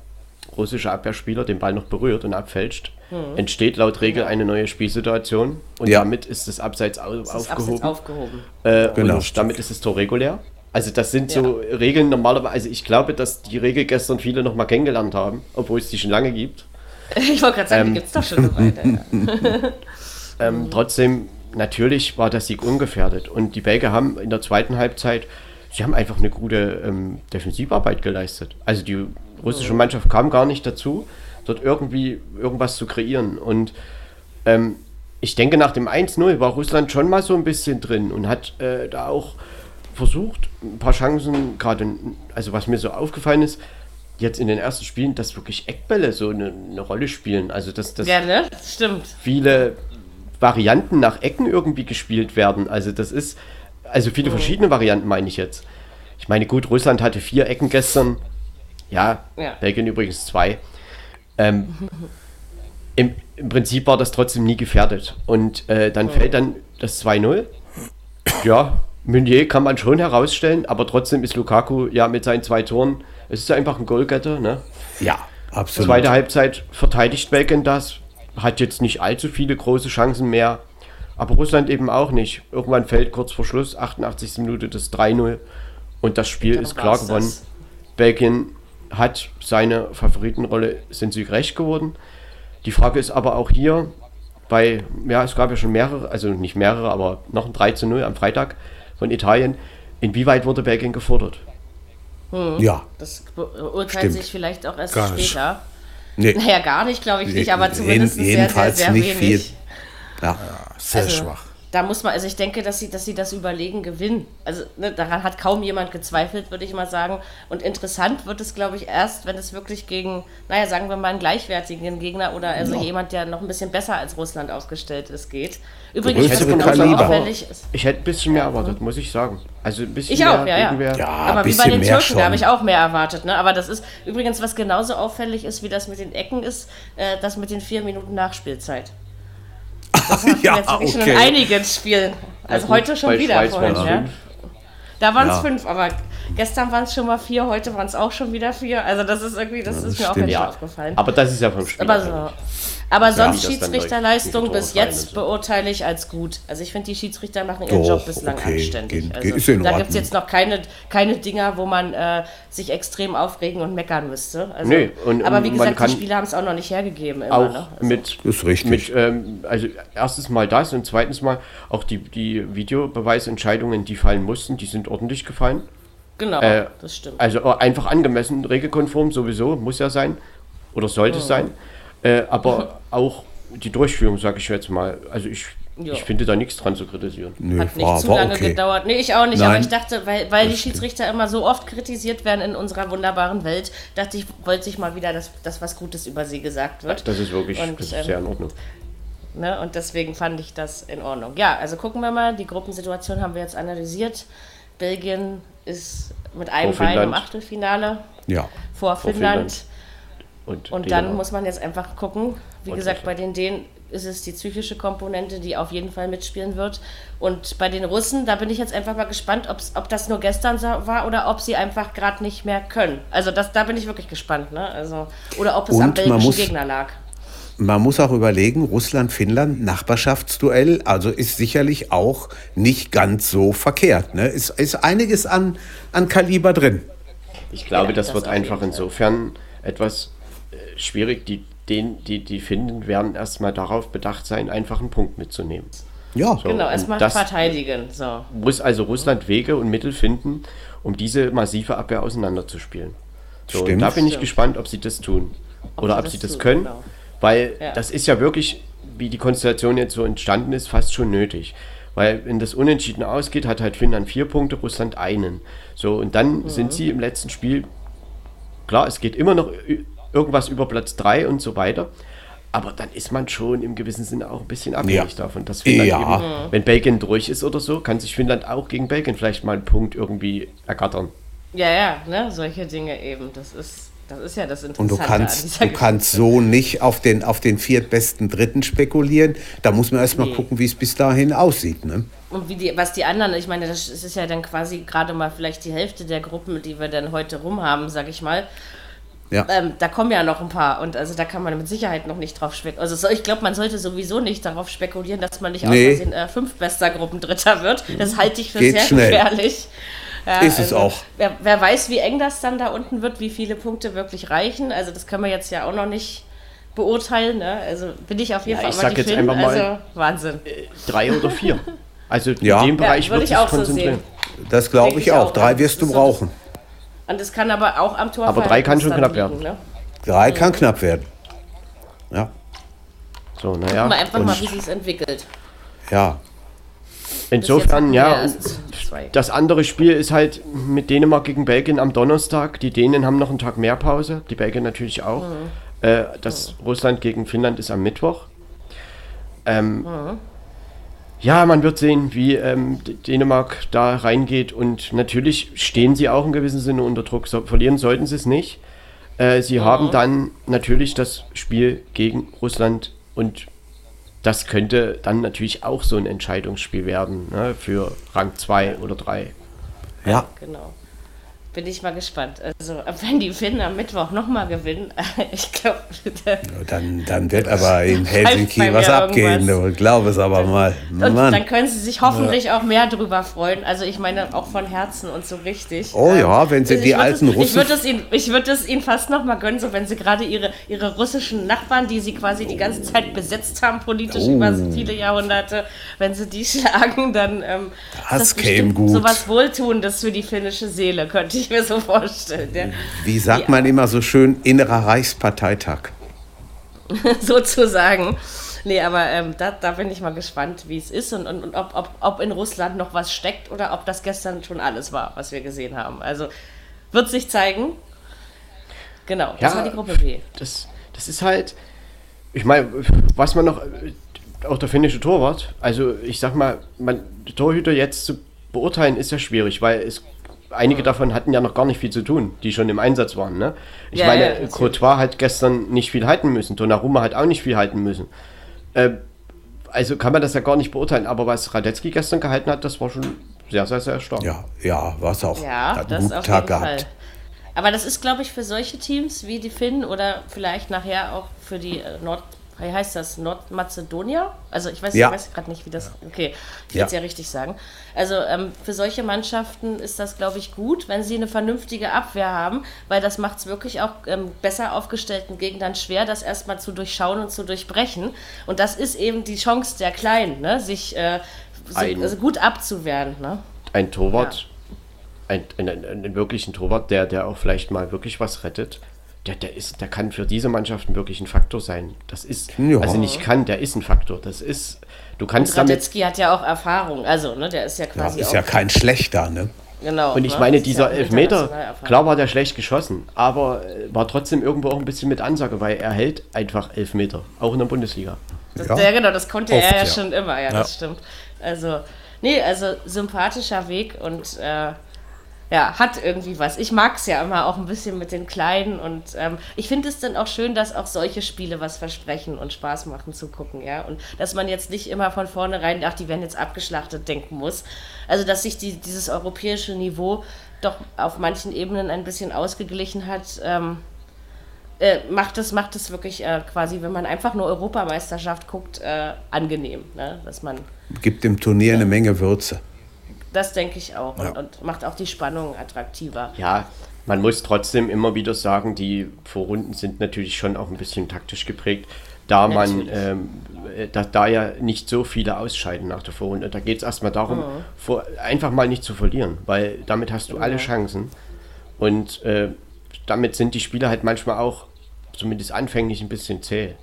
russische Abwehrspieler den Ball noch berührt und abfälscht, entsteht laut Regel eine neue Spielsituation und Ja. damit ist das Abseits au Das ist aufgehoben. Abseits aufgehoben. Äh, Genau. und damit ist das Tor regulär. Also das sind so Regeln normalerweise. Also ich glaube, dass die Regel gestern viele noch mal kennengelernt haben, obwohl es die schon lange gibt. Ich wollte gerade sagen, die gibt es doch schon eine Weile. Ja. Ähm, trotzdem, natürlich war der Sieg ungefährdet. Und die Belgier haben in der zweiten Halbzeit, sie haben einfach eine gute ähm, Defensivarbeit geleistet. Also die russische Mannschaft kam gar nicht dazu, dort irgendwie irgendwas zu kreieren. Und ähm, ich denke, nach dem 1-0 war Russland schon mal so ein bisschen drin und hat äh, da auch versucht, ein paar Chancen, gerade, also was mir so aufgefallen ist, jetzt in den ersten Spielen, dass wirklich Eckbälle so eine, eine Rolle spielen. Also dass, dass ja, ne? Das stimmt. viele Varianten nach Ecken irgendwie gespielt werden. Also das ist, also viele verschiedene Varianten meine ich jetzt. Ich meine, gut, Russland hatte vier Ecken gestern. Ja, Ja. Belgien übrigens zwei. Ähm, im, Im Prinzip war das trotzdem nie gefährdet. Und äh, dann fällt dann das 2-0. Ja, Meunier kann man schon herausstellen, aber trotzdem ist Lukaku ja mit seinen zwei Toren, es ist ja einfach ein Goalgetter, ne? Ja, absolut. Zweite Halbzeit verteidigt Belgien das, hat jetzt nicht allzu viele große Chancen mehr, aber Russland eben auch nicht. Irgendwann fällt kurz vor Schluss, 88. Minute das 3-0 und das Spiel Dann ist klar gewonnen. das. Belgien hat seine Favoritenrolle, sind sie gerecht geworden. Die Frage ist aber auch hier, bei, ja, es gab ja schon mehrere, also nicht mehrere, aber noch ein 3 0 am Freitag von Italien. Inwieweit wurde Belgien gefordert? Ja, Das beurteilt Stimmt. sich vielleicht auch erst Gar nicht. später. nee, Naja, gar nicht, glaube ich nicht, aber Jeden- zumindest sehr, sehr, jedenfalls sehr nicht wenig. viel. Ja. Sehr Also, schwach. Da muss man, also ich denke, dass sie, dass sie das Überlegen gewinnen. Also ne, daran hat kaum jemand gezweifelt, würde ich mal sagen. Und interessant wird es, glaube ich, erst, wenn es wirklich gegen, naja, sagen wir mal, einen gleichwertigen Gegner oder also jemand, der noch ein bisschen besser als Russland aufgestellt ist, geht. Übrigens, genauso Kaliber. auffällig ist. Ich hätte ein bisschen mehr erwartet, muss ich sagen. Also ein bisschen Ich auch, mehr ja, ja. Gegenwehr. Ja, Aber wie bei bisschen den mehr Türken, da habe ich auch mehr erwartet. Ne? Aber das ist übrigens, was genauso auffällig ist, wie das mit den Ecken ist, äh, das mit den vier Minuten Nachspielzeit. Das wir Ja, jetzt wirklich schon okay. in einigen Spielen. Also gut, heute schon wieder vorhin, ja. fünf. Da waren es Ja. fünf, aber gestern waren es schon mal vier, heute waren es auch schon wieder vier. Also das ist irgendwie, das ist mir auch stimmt. jetzt Ja, aufgefallen. aber das ist ja vom Spiel. Aber, so. aber sonst das Schiedsrichterleistung bis jetzt beurteile ich als gut. Also ich finde, die Schiedsrichter machen ihren Doch, Job bislang okay, anständig. geht- Also, ist in da gibt es jetzt noch keine, keine Dinger, wo man äh, sich extrem aufregen und meckern müsste. Also, Nee, und- aber wie gesagt, die Spiele haben es auch noch nicht hergegeben. Immer, auch ne? also, mit, Das ist richtig. mit ähm, also erstens mal das und zweitens mal auch die, die Videobeweisentscheidungen, die fallen mussten, die sind ordentlich gefallen. Genau, Äh, das stimmt. Also äh, einfach angemessen, regelkonform sowieso, muss ja sein. Oder sollte es sein. Äh, aber auch die Durchführung, sage ich jetzt mal. Also ich, Ja. ich finde da nichts dran zu kritisieren. Nö, Hat nicht war, zu war lange okay. gedauert. Nee, ich auch nicht, aber Nein. ich dachte, weil, weil die Schiedsrichter immer so oft kritisiert werden in unserer wunderbaren Welt, dachte ich, wollte ich mal wieder, dass, dass was Gutes über sie gesagt wird. Das ist wirklich Und, das ist ähm, sehr in Ordnung. Ne? Und deswegen fand ich das in Ordnung. Ja, also gucken wir mal, die Gruppensituation haben wir jetzt analysiert. Belgien ist mit einem Vor Bein im Finnland. Achtelfinale Ja, vor Finnland. Finnland. Und, Und dann muss man jetzt einfach gucken. Wie Und gesagt, bei den Dänen ist es die psychische Komponente, die auf jeden Fall mitspielen wird. Und bei den Russen, da bin ich jetzt einfach mal gespannt, ob das nur gestern war oder ob sie einfach gerade nicht mehr können. Also das, da bin ich wirklich gespannt. Ne? Also, oder ob es Und am belgischen muss- Gegner lag. Man muss auch überlegen, Russland-Finnland, Nachbarschaftsduell, also ist sicherlich auch nicht ganz so verkehrt. Ne? Ist, ist einiges an, an Kaliber drin. Ich glaube, Ja, das, das wird einfach insofern etwas äh, schwierig. Die, den, die, die Finnen werden erstmal darauf bedacht sein, einfach einen Punkt mitzunehmen. Ja, So, Genau, und erstmal das verteidigen. So. Muss also Russland Wege und Mittel finden, um diese massive Abwehr auseinanderzuspielen. So, und Stimmt. da bin ich Stimmt. gespannt, ob sie das tun. Oder sie ob das sie das tun, können. genau. Weil Ja. das ist ja wirklich, wie die Konstellation jetzt so entstanden ist, fast schon nötig. Weil wenn das unentschieden ausgeht, hat halt Finnland vier Punkte, Russland einen. So, und dann Mhm. sind sie im letzten Spiel, klar, es geht immer noch irgendwas über Platz drei und so weiter. Aber dann ist man schon im gewissen Sinne auch ein bisschen abhängig Ja. davon, dass Finnland Ja. eben, wenn Belgien durch ist oder so, kann sich Finnland auch gegen Belgien vielleicht mal einen Punkt irgendwie ergattern. Ja, ja, ne? solche Dinge eben. Das ist, das ist ja das Interessante Und du an kannst, du kannst so nicht auf den, auf den viertbesten Dritten spekulieren. Da muss man erstmal Nee. gucken, wie es bis dahin aussieht. Ne? Und wie die, was die anderen, ich meine, das ist ja dann quasi gerade mal vielleicht die Hälfte der Gruppen, die wir dann heute rum haben, sag ich mal. Ja. Ähm, da kommen ja noch ein paar und also da kann man mit Sicherheit noch nicht drauf spekulieren. Also so, ich glaube, man sollte sowieso nicht darauf spekulieren, dass man nicht Nee. aus Versehen äh, fünftbester Gruppendritter wird. Das halte ich für Geht sehr schnell. gefährlich. Ja, Ist es also, auch. Wer, wer weiß, wie eng das dann da unten wird, wie viele Punkte wirklich reichen. Also das können wir jetzt ja auch noch nicht beurteilen. Ne? Also bin ich auf jeden Ja, Fall ich mal sag jetzt einfach mal- Also Wahnsinn. Drei oder vier. Also Ja. in dem Bereich Ja, würde wird ich auch so konzentrieren. sehen. Das glaube ich ich auch. Drei wirst du brauchen. Und es kann aber auch am Tor Aber drei kann schon knapp liegen, werden. Ne? Drei kann knapp werden. Ja, So, Gucken wir naja. einfach mal, Und wie sich entwickelt. ja. Insofern, ja. Das andere Spiel ist halt mit Dänemark gegen Belgien am Donnerstag. Die Dänen haben noch einen Tag mehr Pause, die Belgier natürlich auch. Äh, das Russland gegen Finnland ist am Mittwoch. Ähm, Ja, man wird sehen, wie ähm, Dänemark da reingeht und natürlich stehen sie auch in gewissem Sinne unter Druck. So, verlieren sollten sie es nicht. Äh, sie haben dann natürlich das Spiel gegen Russland und das könnte dann natürlich auch so ein Entscheidungsspiel werden ne, für Rang 2 oder 3. Ja, Genau. Bin ich mal gespannt. Also, wenn die Finnen am Mittwoch nochmal gewinnen, ich glaube, dann, dann wird aber in Helsinki was abgehen. irgendwas. Du glaub es aber mal. und dann Mann. können sie sich hoffentlich auch mehr drüber freuen. Also, ich meine, auch von Herzen und so richtig. Oh Ähm, ja, wenn sie ich die alten es, Ich Russen- würde es ihnen, ich würd es ihnen fast nochmal gönnen, so wenn sie gerade ihre, ihre russischen Nachbarn, die sie quasi die ganze Zeit besetzt haben, politisch Oh. über viele Jahrhunderte, wenn sie die schlagen, dann ähm, Das ist käme gut. so was Wohltuendes für die finnische Seele, könnte ich mir so vorstellen. Ja. Wie sagt Ja. man immer so schön, innerer Reichsparteitag. sozusagen. Nee, aber ähm, da, da bin ich mal gespannt, wie es ist und, und, und ob, ob, ob in Russland noch was steckt oder ob das gestern schon alles war, was wir gesehen haben. Also wird sich zeigen. Genau, das Ja. war die Gruppe B. Das, das ist halt, ich meine, was man noch, äh, auch der finnische Torwart, also ich sag mal, man, die Torhüter jetzt zu beurteilen ist ja schwierig, weil es einige davon hatten ja noch gar nicht viel zu tun, die schon im Einsatz waren. Ne? Ich Ja, meine, ja. Courtois hat gestern nicht viel halten müssen, Donnarumma hat auch nicht viel halten müssen. Äh, also kann man das ja gar nicht beurteilen, aber was Radetzky gestern gehalten hat, das war schon sehr, sehr, sehr stark. Ja, ja, was auch. Ja, Hat einen das guten Tag gehabt. Fall. Aber das ist, glaube ich, für solche Teams wie die Finnen oder vielleicht nachher auch für die äh, Nord... Wie heißt das? Nordmazedonier? Also ich weiß, Ja. ich weiß gerade nicht, wie das... Okay, ich Ja. will es ja richtig sagen. Also ähm, für solche Mannschaften ist das, glaube ich, gut, wenn sie eine vernünftige Abwehr haben, weil das macht es wirklich auch ähm, besser aufgestellten Gegnern schwer, das erstmal zu durchschauen und zu durchbrechen. Und das ist eben die Chance der Kleinen, ne? sich äh, so, Ein- also gut abzuwehren. Ne? ein Torwart, ein, ein, ein, einen wirklichen Torwart, der, der auch vielleicht mal wirklich was rettet, der, der, ist, der kann für diese Mannschaften wirklich ein Faktor sein. Das ist, Ja. also nicht kann, der ist ein Faktor. Das ist, du kannst Und damit, hat ja auch Erfahrung, also ne, der ist ja Ja, quasi ist auch, ja kein schlechter, ne? genau. und ich ne? meine, Ist ja dieser auch Elfmeter, klar war der schlecht geschossen, aber äh, war trotzdem irgendwo auch ein bisschen mit Ansage, weil er hält einfach Elfmeter, auch in der Bundesliga. Das, Ja. ja. genau, das konnte Oft, er ja, ja. schon immer, ja, das stimmt. Also, nee, also sympathischer Weg und äh, ja, hat irgendwie was. Ich mag es ja immer auch ein bisschen mit den Kleinen und ähm, ich finde es dann auch schön, dass auch solche Spiele was versprechen und Spaß machen zu gucken, ja. Und dass man jetzt nicht immer von vornherein, ach, die werden jetzt abgeschlachtet, denken muss. Also, dass sich die, dieses europäische Niveau doch auf manchen Ebenen ein bisschen ausgeglichen hat. Ähm, äh, macht es macht es wirklich äh, quasi, wenn man einfach nur Europameisterschaft guckt, äh, angenehm. Ne? Dass man, Gibt dem Turnier eine Menge Würze. Das denke ich auch. Ja. Und, und macht auch die Spannung attraktiver. Ja, man muss trotzdem immer wieder sagen, die Vorrunden sind natürlich schon auch ein bisschen taktisch geprägt, da man ähm, äh, da, da ja nicht so viele ausscheiden nach der Vorrunde. Da geht es erstmal darum, vor, einfach mal nicht zu verlieren, weil damit hast du alle Chancen. Und äh, damit sind die Spieler halt manchmal auch, zumindest anfänglich, ein bisschen zäh.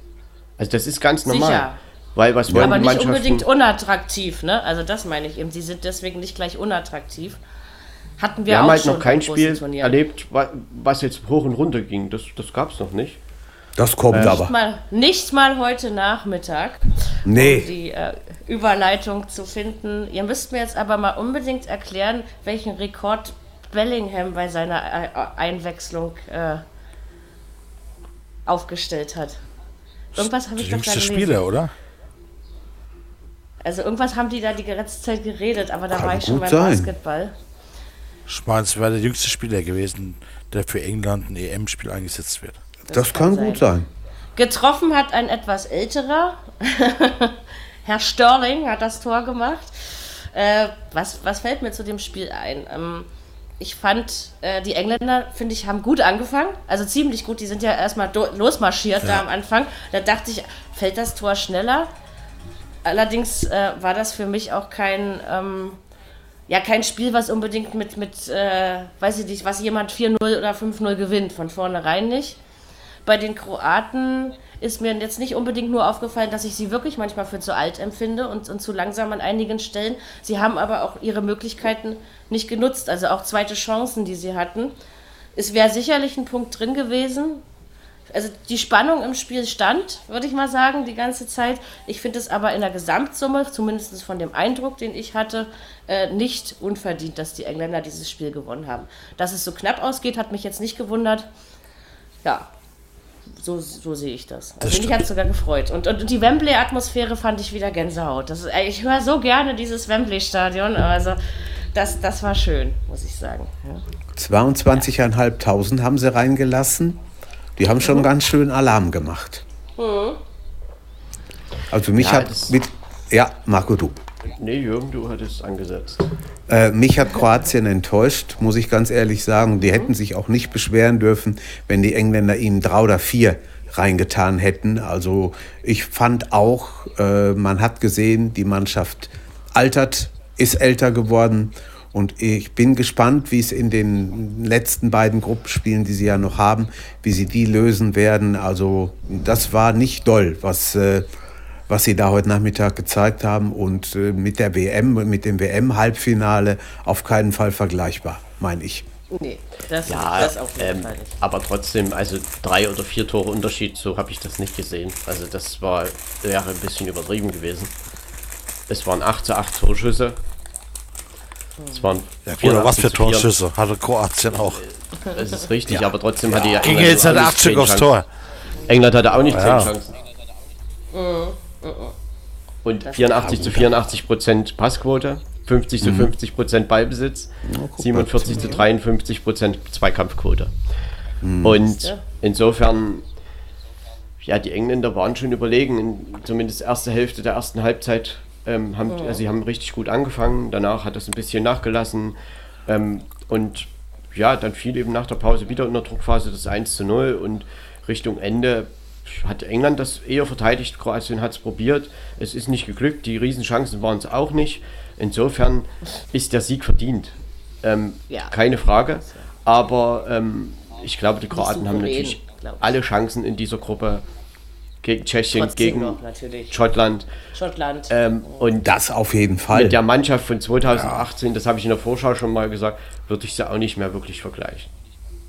Also das ist ganz normal. Sicher. Weil was wollen Aber die nicht Mannschaften? unbedingt unattraktiv, ne? Also das meine ich eben. Sie sind deswegen nicht gleich unattraktiv. Hatten wir, Wir auch haben halt noch kein Spiel Turnieren. erlebt, wa- was jetzt hoch und runter ging. Das, das gab es noch nicht. Das kommt aber. Mal, nicht mal heute Nachmittag, um Nee, die äh, Überleitung zu finden. Ihr müsst mir jetzt aber mal unbedingt erklären, welchen Rekord Bellingham bei seiner äh, Einwechslung äh, aufgestellt hat. Irgendwas habe ich doch gelesen. Spieler, oder? Also irgendwas haben die da die letzte Zeit geredet, aber da Kann war ich schon beim sein. Basketball. Es wäre der jüngste Spieler gewesen, der für England ein EM-Spiel eingesetzt wird. das kann gut sein. Getroffen hat ein etwas älterer. Herr Störling hat das Tor gemacht. Äh, was, was fällt mir zu dem Spiel ein? Ähm, ich fand, äh, die Engländer, finde ich, haben gut angefangen. Also ziemlich gut. Die sind ja erstmal losmarschiert ja. da am Anfang. Da dachte ich, fällt das Tor schneller? Allerdings äh, war das für mich auch kein, ähm, ja, kein Spiel, was unbedingt mit, mit äh, weiß ich nicht, was jemand 4-0 oder 5-0 gewinnt. Von vornherein nicht. Bei den Kroaten ist mir jetzt nicht unbedingt nur aufgefallen, dass ich sie wirklich manchmal für zu alt empfinde und, und zu langsam an einigen Stellen. Sie haben aber auch ihre Möglichkeiten nicht genutzt, also auch zweite Chancen, die sie hatten. Es wäre sicherlich ein Punkt drin gewesen. Also die Spannung im Spiel stand, würde ich mal sagen, die ganze Zeit. Ich finde es aber in der Gesamtsumme, zumindest von dem Eindruck, den ich hatte, äh, nicht unverdient, dass die Engländer dieses Spiel gewonnen haben. Dass es so knapp ausgeht, hat mich jetzt nicht gewundert. Ja, so, so sehe ich das. Also mich hat es sogar gefreut. Und, und, die Wembley-Atmosphäre fand ich wieder Gänsehaut. Das ist, ich höre so gerne dieses Wembley-Stadion. Also das, das war schön, muss ich sagen. Ja. 22.500 haben sie reingelassen. Die haben schon mhm. ganz schön Alarm gemacht. Mhm. Also mich ja, hat mit... Ja, Marco, du. Nee, Jürgen, du hattest angesetzt. Äh, mich hat Kroatien enttäuscht, muss ich ganz ehrlich sagen. Die hätten sich auch nicht beschweren dürfen, wenn die Engländer ihnen drei oder vier reingetan hätten. Also ich fand auch, äh, man hat gesehen, die Mannschaft altert, ist älter geworden. Und ich bin gespannt, wie es in den letzten beiden Gruppenspielen, die sie ja noch haben, wie sie die lösen werden. Also das war nicht doll, was äh, was sie da heute Nachmittag gezeigt haben und äh, mit der WM, mit dem WM-Halbfinale auf keinen Fall vergleichbar, meine ich. Nee, das, ja, das auf jeden ähm, Fall nicht. Aber trotzdem, also drei oder vier Tore Unterschied, so habe ich das nicht gesehen. Also das war wäre ein bisschen übertrieben gewesen. Es waren 8 zu 8 Torschüsse. Es waren ja, oder was für Torschüsse hatte Kroatien auch. Das ist richtig, ja. aber trotzdem ja. hatte ja England. Ging jetzt halt 80 aufs Tor. England hatte auch nicht 10 ja. Chancen. Mhm. Und das 84 zu 84 Prozent Passquote, 50 zu 50 mhm. Prozent Ballbesitz, ja, 47 zu 53 Prozent Zweikampfquote. Mhm. Und insofern, ja, die Engländer waren schon überlegen, zumindest erste Hälfte der ersten Halbzeit. Ähm, haben, oh. also sie haben richtig gut angefangen, danach hat das ein bisschen nachgelassen. Ähm, und ja, dann fiel eben nach der Pause wieder in der Druckphase das 1 zu 0 und Richtung Ende hat England das eher verteidigt, Kroatien hat es probiert. Es ist nicht geglückt, die Riesenchancen waren es auch nicht. Insofern ist der Sieg verdient. Ähm, ja. Keine Frage. Aber ähm, ich glaube, die Kroaten haben natürlich alle Chancen in dieser Gruppe gegen Tschechien, Trotzdem gegen noch, Schottland. Schottland. Ähm, und das auf jeden Fall. Mit der Mannschaft von 2018, ja. das habe ich in der Vorschau schon mal gesagt, würde ich sie auch nicht mehr wirklich vergleichen.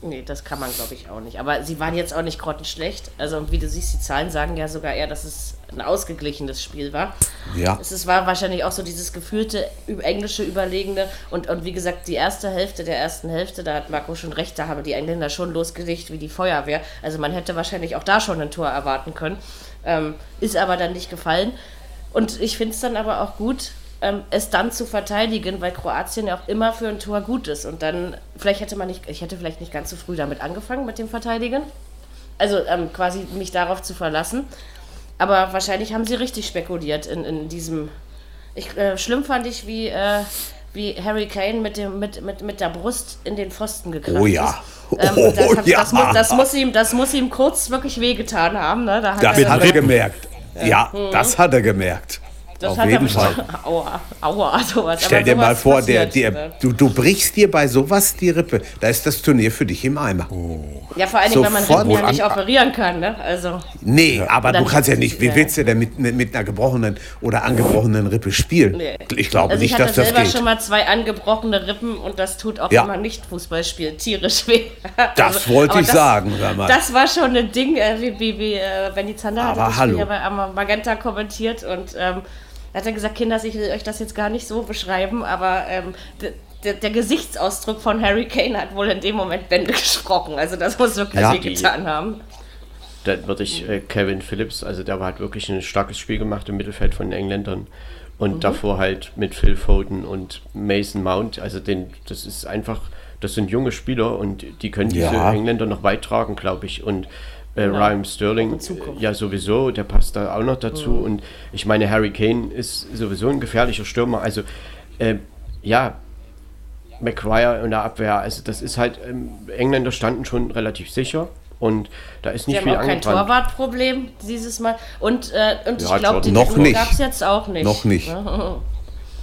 Nee, das kann man, glaube ich, auch nicht. Aber sie waren jetzt auch nicht grottenschlecht. Also, wie du siehst, die Zahlen sagen ja sogar eher, dass es ein ausgeglichenes Spiel war. Ja. Es war wahrscheinlich auch so dieses gefühlte englische Überlegene. Und, und wie gesagt, die erste Hälfte der ersten Hälfte, da hat Marco schon recht, da haben die Engländer schon losgelegt wie die Feuerwehr. Also, man hätte wahrscheinlich auch da schon ein Tor erwarten können. Ähm, ist aber dann nicht gefallen. Und ich finde es dann aber auch gut, ähm, es dann zu verteidigen, weil Kroatien ja auch immer für ein Tor gut ist. Und dann, vielleicht hätte man nicht, ich hätte vielleicht nicht ganz so früh damit angefangen mit dem Verteidigen. Also ähm, quasi mich darauf zu verlassen. Aber wahrscheinlich haben sie richtig spekuliert in, in diesem. Ich, äh, schlimm fand ich, wie, äh, wie Harry Kane mit, dem, mit, mit, mit der Brust in den Pfosten gekracht oh ja. ist. Ähm, oh, das, hat, ja. Das, muss, das, muss ihm, das muss ihm kurz wirklich wehgetan haben. Ne? Da hat das er, hat er gemerkt. Ja, ja mhm. das hat er gemerkt. Das Auf jeden Fall. Aua, aua, sowas. Stell dir mal vor, der, der, ne? du, du brichst dir bei sowas die Rippe. Da ist das Turnier für dich im Eimer. Oh. Ja, vor allem, Sofort weil man Rippen ja nicht operieren kann. Ne? Also, nee, aber du kannst ja nicht, wie willst du denn mit, mit einer gebrochenen oder angebrochenen Rippe spielen? Nee. Ich glaube also nicht, dass das geht. Ich hatte selber schon mal zwei angebrochene Rippen und das tut auch, ja. wenn man nicht Fußball spielt, tierisch weh. Das also, wollte ich das, sagen. Das war schon ein Ding, äh, wie, wie, wie äh, wenn die Zander hat das Spiel ja bei Magenta kommentiert und ähm, er hat dann gesagt, Kinder, ich will euch das jetzt gar nicht so beschreiben, aber ähm, der, der, Gesichtsausdruck von Harry Kane hat wohl in dem Moment Bände gesprochen. Also das muss wirklich ja. getan haben. Dann würde ich äh, Kevin Phillips, also der hat wirklich ein starkes Spiel gemacht im Mittelfeld von den Engländern. Und mhm. davor halt mit Phil Foden und Mason Mount. Also den, das ist einfach, das sind junge Spieler und die können diese ja. Engländer noch weit tragen, glaube ich. Und äh, genau. Raheem Sterling, ja sowieso, der passt da auch noch dazu. Mhm. Und ich meine, Harry Kane ist sowieso ein gefährlicher Stürmer. Also äh, ja, McGuire in der Abwehr. Also das ist halt, ähm, Engländer standen schon relativ sicher. Und da ist nicht Sie viel haben auch kein. Torwartproblem dieses Mal. Und, äh, und Ja, ich glaube, den Noch nicht. gab es jetzt auch nicht. Noch nicht.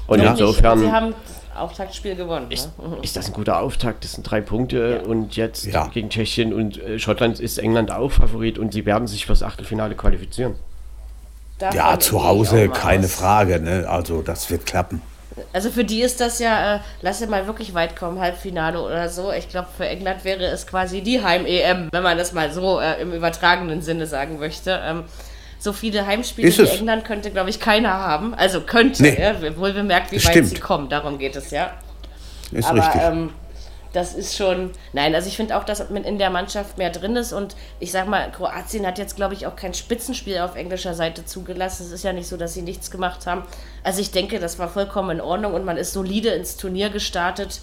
Und Noch nicht. insofern Sie haben Auftaktspiel gewonnen. ist, ne? ist das ein guter Auftakt. Das sind drei Punkte Ja. und jetzt Ja. gegen Tschechien und äh, Schottland ist England auch Favorit und sie werden sich fürs Achtelfinale qualifizieren. Davon Ja, zu Hause keine aus. Frage. Ne? Also das wird klappen. Also für die ist das ja, äh, lass sie mal wirklich weit kommen, Halbfinale oder so. Ich glaube, für England wäre es quasi die Heim-EM, wenn man das mal so äh, im übertragenen Sinne sagen möchte. Ähm, so viele Heimspiele Ist wie es. England könnte, glaube ich, keiner haben. Also könnte, Nee. ja, wohl bemerkt, wie weit Stimmt. sie kommen. Darum geht es ja. Ist Aber richtig. ähm, das ist schon. Nein, also ich finde auch, dass mit in der Mannschaft mehr drin ist. Und ich sag mal, Kroatien hat jetzt, glaube ich, auch kein Spitzenspiel auf englischer Seite zugelassen. Es ist ja nicht so, dass sie nichts gemacht haben. Also ich denke, das war vollkommen in Ordnung und man ist solide ins Turnier gestartet.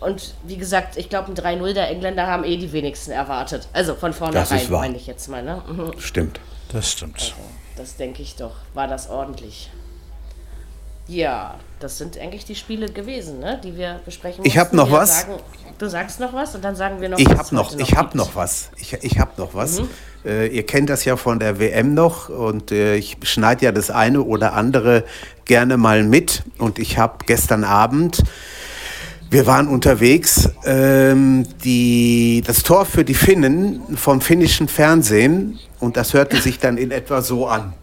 Und wie gesagt, ich glaube, ein 3-0 der Engländer haben eh die wenigsten erwartet. Also von vornherein, meine ich jetzt mal. Ne? Mhm. Stimmt. Das stimmt. Das denke ich doch. War das ordentlich. Ja, das sind eigentlich die Spiele gewesen, ne, die wir besprechen Ich hab mussten. noch Wir was. Sagen, du sagst noch was und dann sagen wir noch Ich was habe noch, heute ich hab gibt. noch was. Ich, ich habe noch was. Äh, ihr kennt das ja von der WM noch und äh, ich schneide ja das eine oder andere gerne mal mit. Und ich habe gestern Abend, wir waren unterwegs, ähm, die, das Tor für die Finnen vom finnischen Fernsehen und das hörte sich dann in etwa so an.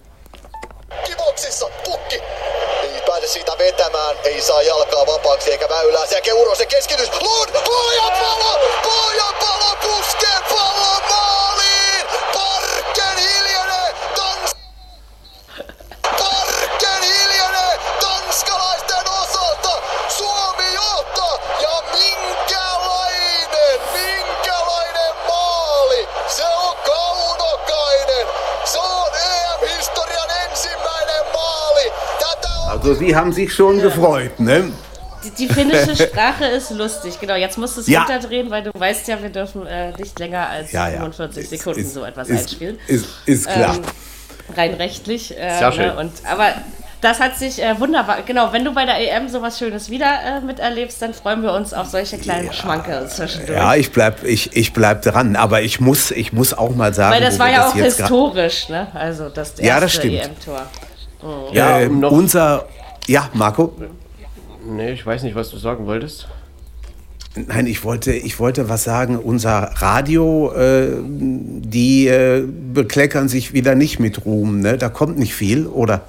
Also Sie haben sich schon gefreut, ne? Die, die finnische Sprache ist lustig. Genau, jetzt musst du es Ja. runterdrehen, weil du weißt ja, wir dürfen äh, nicht länger als Ja, ja. 45 Sekunden Ist- so etwas ist, einspielen. Ist, ist klar. Ähm, rein rechtlich. Äh, Sehr schön. Ne? Und, aber das hat sich äh, wunderbar, genau, wenn du bei der EM sowas Schönes wieder äh, miterlebst, dann freuen wir uns auf solche kleinen Schmankerl zwischendurch. Ja, ich bleib, ich, ich bleib dran, aber ich muss, ich muss auch mal sagen, Weil das war ja das auch historisch, ne? Also das erste Ja, das stimmt. EM-Tor. Ja, äh, um noch- unser, ja, Marco. Nee, ich weiß nicht, was du sagen wolltest. Nein, ich wollte, ich wollte was sagen. Unser Radio, äh, die äh, bekleckern sich wieder nicht mit Ruhm. Ne? Da kommt nicht viel, oder?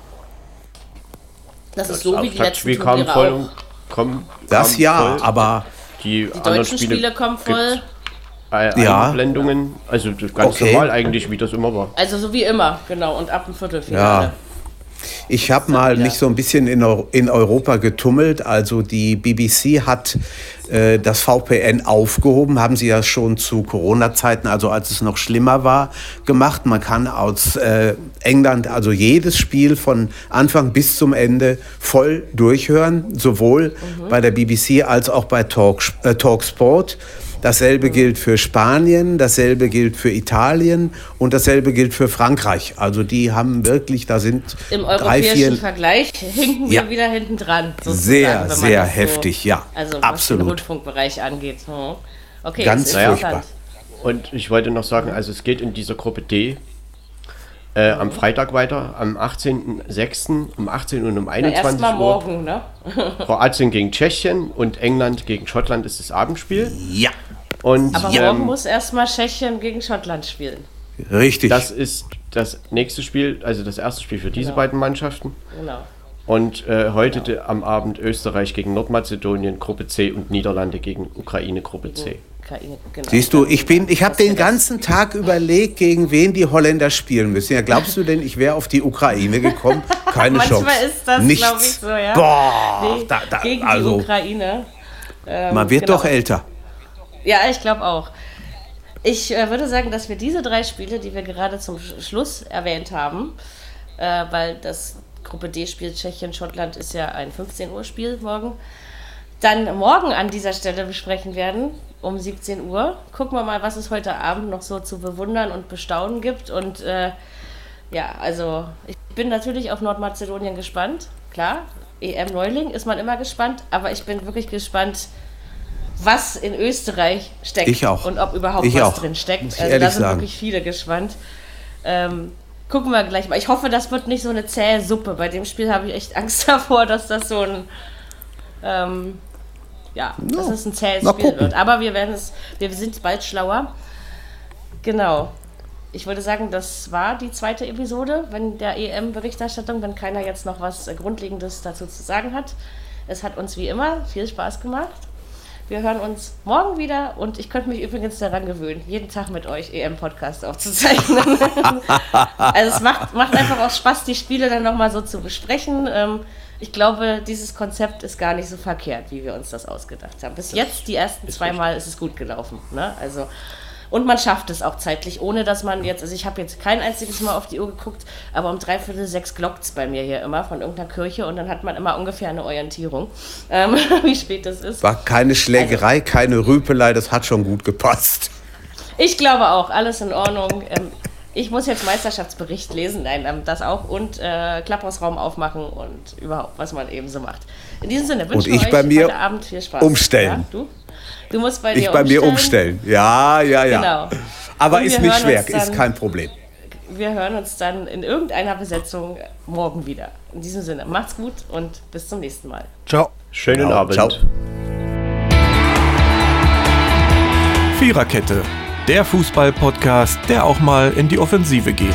Das ist so wie die letzten kam Turniere voll. auch. Komm, Das ja, voll. aber die, Die deutschen Spiele kommen voll. Ja. Einblendungen, also das ganz Okay. normal eigentlich, wie das immer war. Also so wie immer, genau. Und ab dem Viertelfinale. Ja. Ich habe mal mich so ein bisschen in, in Europa getummelt. Also die BBC hat äh, das VPN aufgehoben, haben sie ja schon zu Corona-Zeiten, also als es noch schlimmer war, gemacht. Man kann aus äh, England also jedes Spiel von Anfang bis zum Ende voll durchhören, sowohl bei der BBC als auch bei Talk, äh, Talksport. Dasselbe gilt für Spanien, dasselbe gilt für Italien und dasselbe gilt für Frankreich. Also die haben wirklich, da sind Im drei, europäischen vier Vergleich hinken Ja. wir wieder hinten dran. Sehr, wenn man sehr so- heftig, ja. Also Absolut. was den Rundfunkbereich angeht. Hm. Okay, Ganz ist furchtbar. interessant. Und ich wollte noch sagen, also es geht in dieser Gruppe D äh, am Freitag weiter, am 18.06. um 18 und um Na, 21 Erstmal Uhr. morgen, ne? Kroatien gegen Tschechien und England gegen Schottland ist das Abendspiel. Ja, Und Aber ähm, morgen muss erstmal Tschechien gegen Schottland spielen. richtig. das ist das nächste Spiel, also das erste Spiel für diese Genau. beiden Mannschaften. Genau. Und äh, heute de- am Abend Österreich gegen Nordmazedonien, Gruppe C und Niederlande gegen Ukraine, Gruppe C. Ukraine, genau. Siehst du, ich bin, ich habe den ganzen Tag überlegt, gegen wen die Holländer spielen müssen. Ja, glaubst du denn, ich wäre auf die Ukraine gekommen? Keine Manchmal Chance. ist das, Nichts. glaube ich, so, ja. Boah, Nee, da, da, gegen also die Ukraine. Ähm, man wird genau. doch älter. Ja, ich glaube auch. Ich äh, würde sagen, dass wir diese drei Spiele, die wir gerade zum Sch- Schluss erwähnt haben, äh, weil das Gruppe D-Spiel Tschechien-Schottland ist ja ein 15 Uhr Spiel morgen, dann morgen an dieser Stelle besprechen werden, um 17 Uhr. Gucken wir mal, was es heute Abend noch so zu bewundern und bestaunen gibt. Und äh, ja, also ich bin natürlich auf Nordmazedonien gespannt. Klar, EM-Neuling ist man immer gespannt, aber ich bin wirklich gespannt, was in Österreich steckt. Ich auch. Und ob überhaupt Ich was auch, drin steckt. Also da sind sagen. wirklich viele gespannt. Ähm, gucken wir gleich mal. Ich hoffe, das wird nicht so eine zähe Suppe. Bei dem Spiel habe ich echt Angst davor, dass das so ein ähm, ja, dass es ein zähes Spiel gucken. wird. Aber wir werden es, wir sind bald schlauer. Genau. Ich würde sagen, das war die zweite Episode, wenn der EM-Berichterstattung, wenn keiner jetzt noch was Grundlegendes dazu zu sagen hat. Es hat uns wie immer viel Spaß gemacht. Wir hören uns morgen wieder und ich könnte mich übrigens daran gewöhnen, jeden Tag mit euch EM-Podcast aufzuzeichnen. also es macht, macht einfach auch Spaß, die Spiele dann nochmal so zu besprechen. Ähm, ich glaube, dieses Konzept ist gar nicht so verkehrt, wie wir uns das ausgedacht haben. Bis jetzt, die ersten zwei Mal, ist es gut gelaufen. Ne? Also, und man schafft es auch zeitlich, ohne dass man jetzt, also ich habe jetzt kein einziges Mal auf die Uhr geguckt, aber um dreiviertel sechs glockt es bei mir hier immer von irgendeiner Kirche und dann hat man immer ungefähr eine Orientierung, ähm, wie spät es ist. War keine Schlägerei, keine Rüpelei, das hat schon gut gepasst. Ich glaube auch, alles in Ordnung. Ähm, ich muss jetzt Meisterschaftsbericht lesen, nein, ähm, das auch und äh, Klapphausraum aufmachen und überhaupt, was man eben so macht. In diesem Sinne wünsche ich euch bei mir heute Abend viel Spaß. umstellen. Ja, du? Du musst bei dir Ich bei mir umstellen. Ja, ja, ja. Genau. Aber ist nicht schwer, dann- ist kein Problem. Wir hören uns dann in irgendeiner Besetzung morgen wieder. In diesem Sinne, macht's gut und bis zum nächsten Mal. Ciao. Schönen Genau, Abend. ciao. Viererkette, der Fußball-Podcast, der auch mal in die Offensive geht.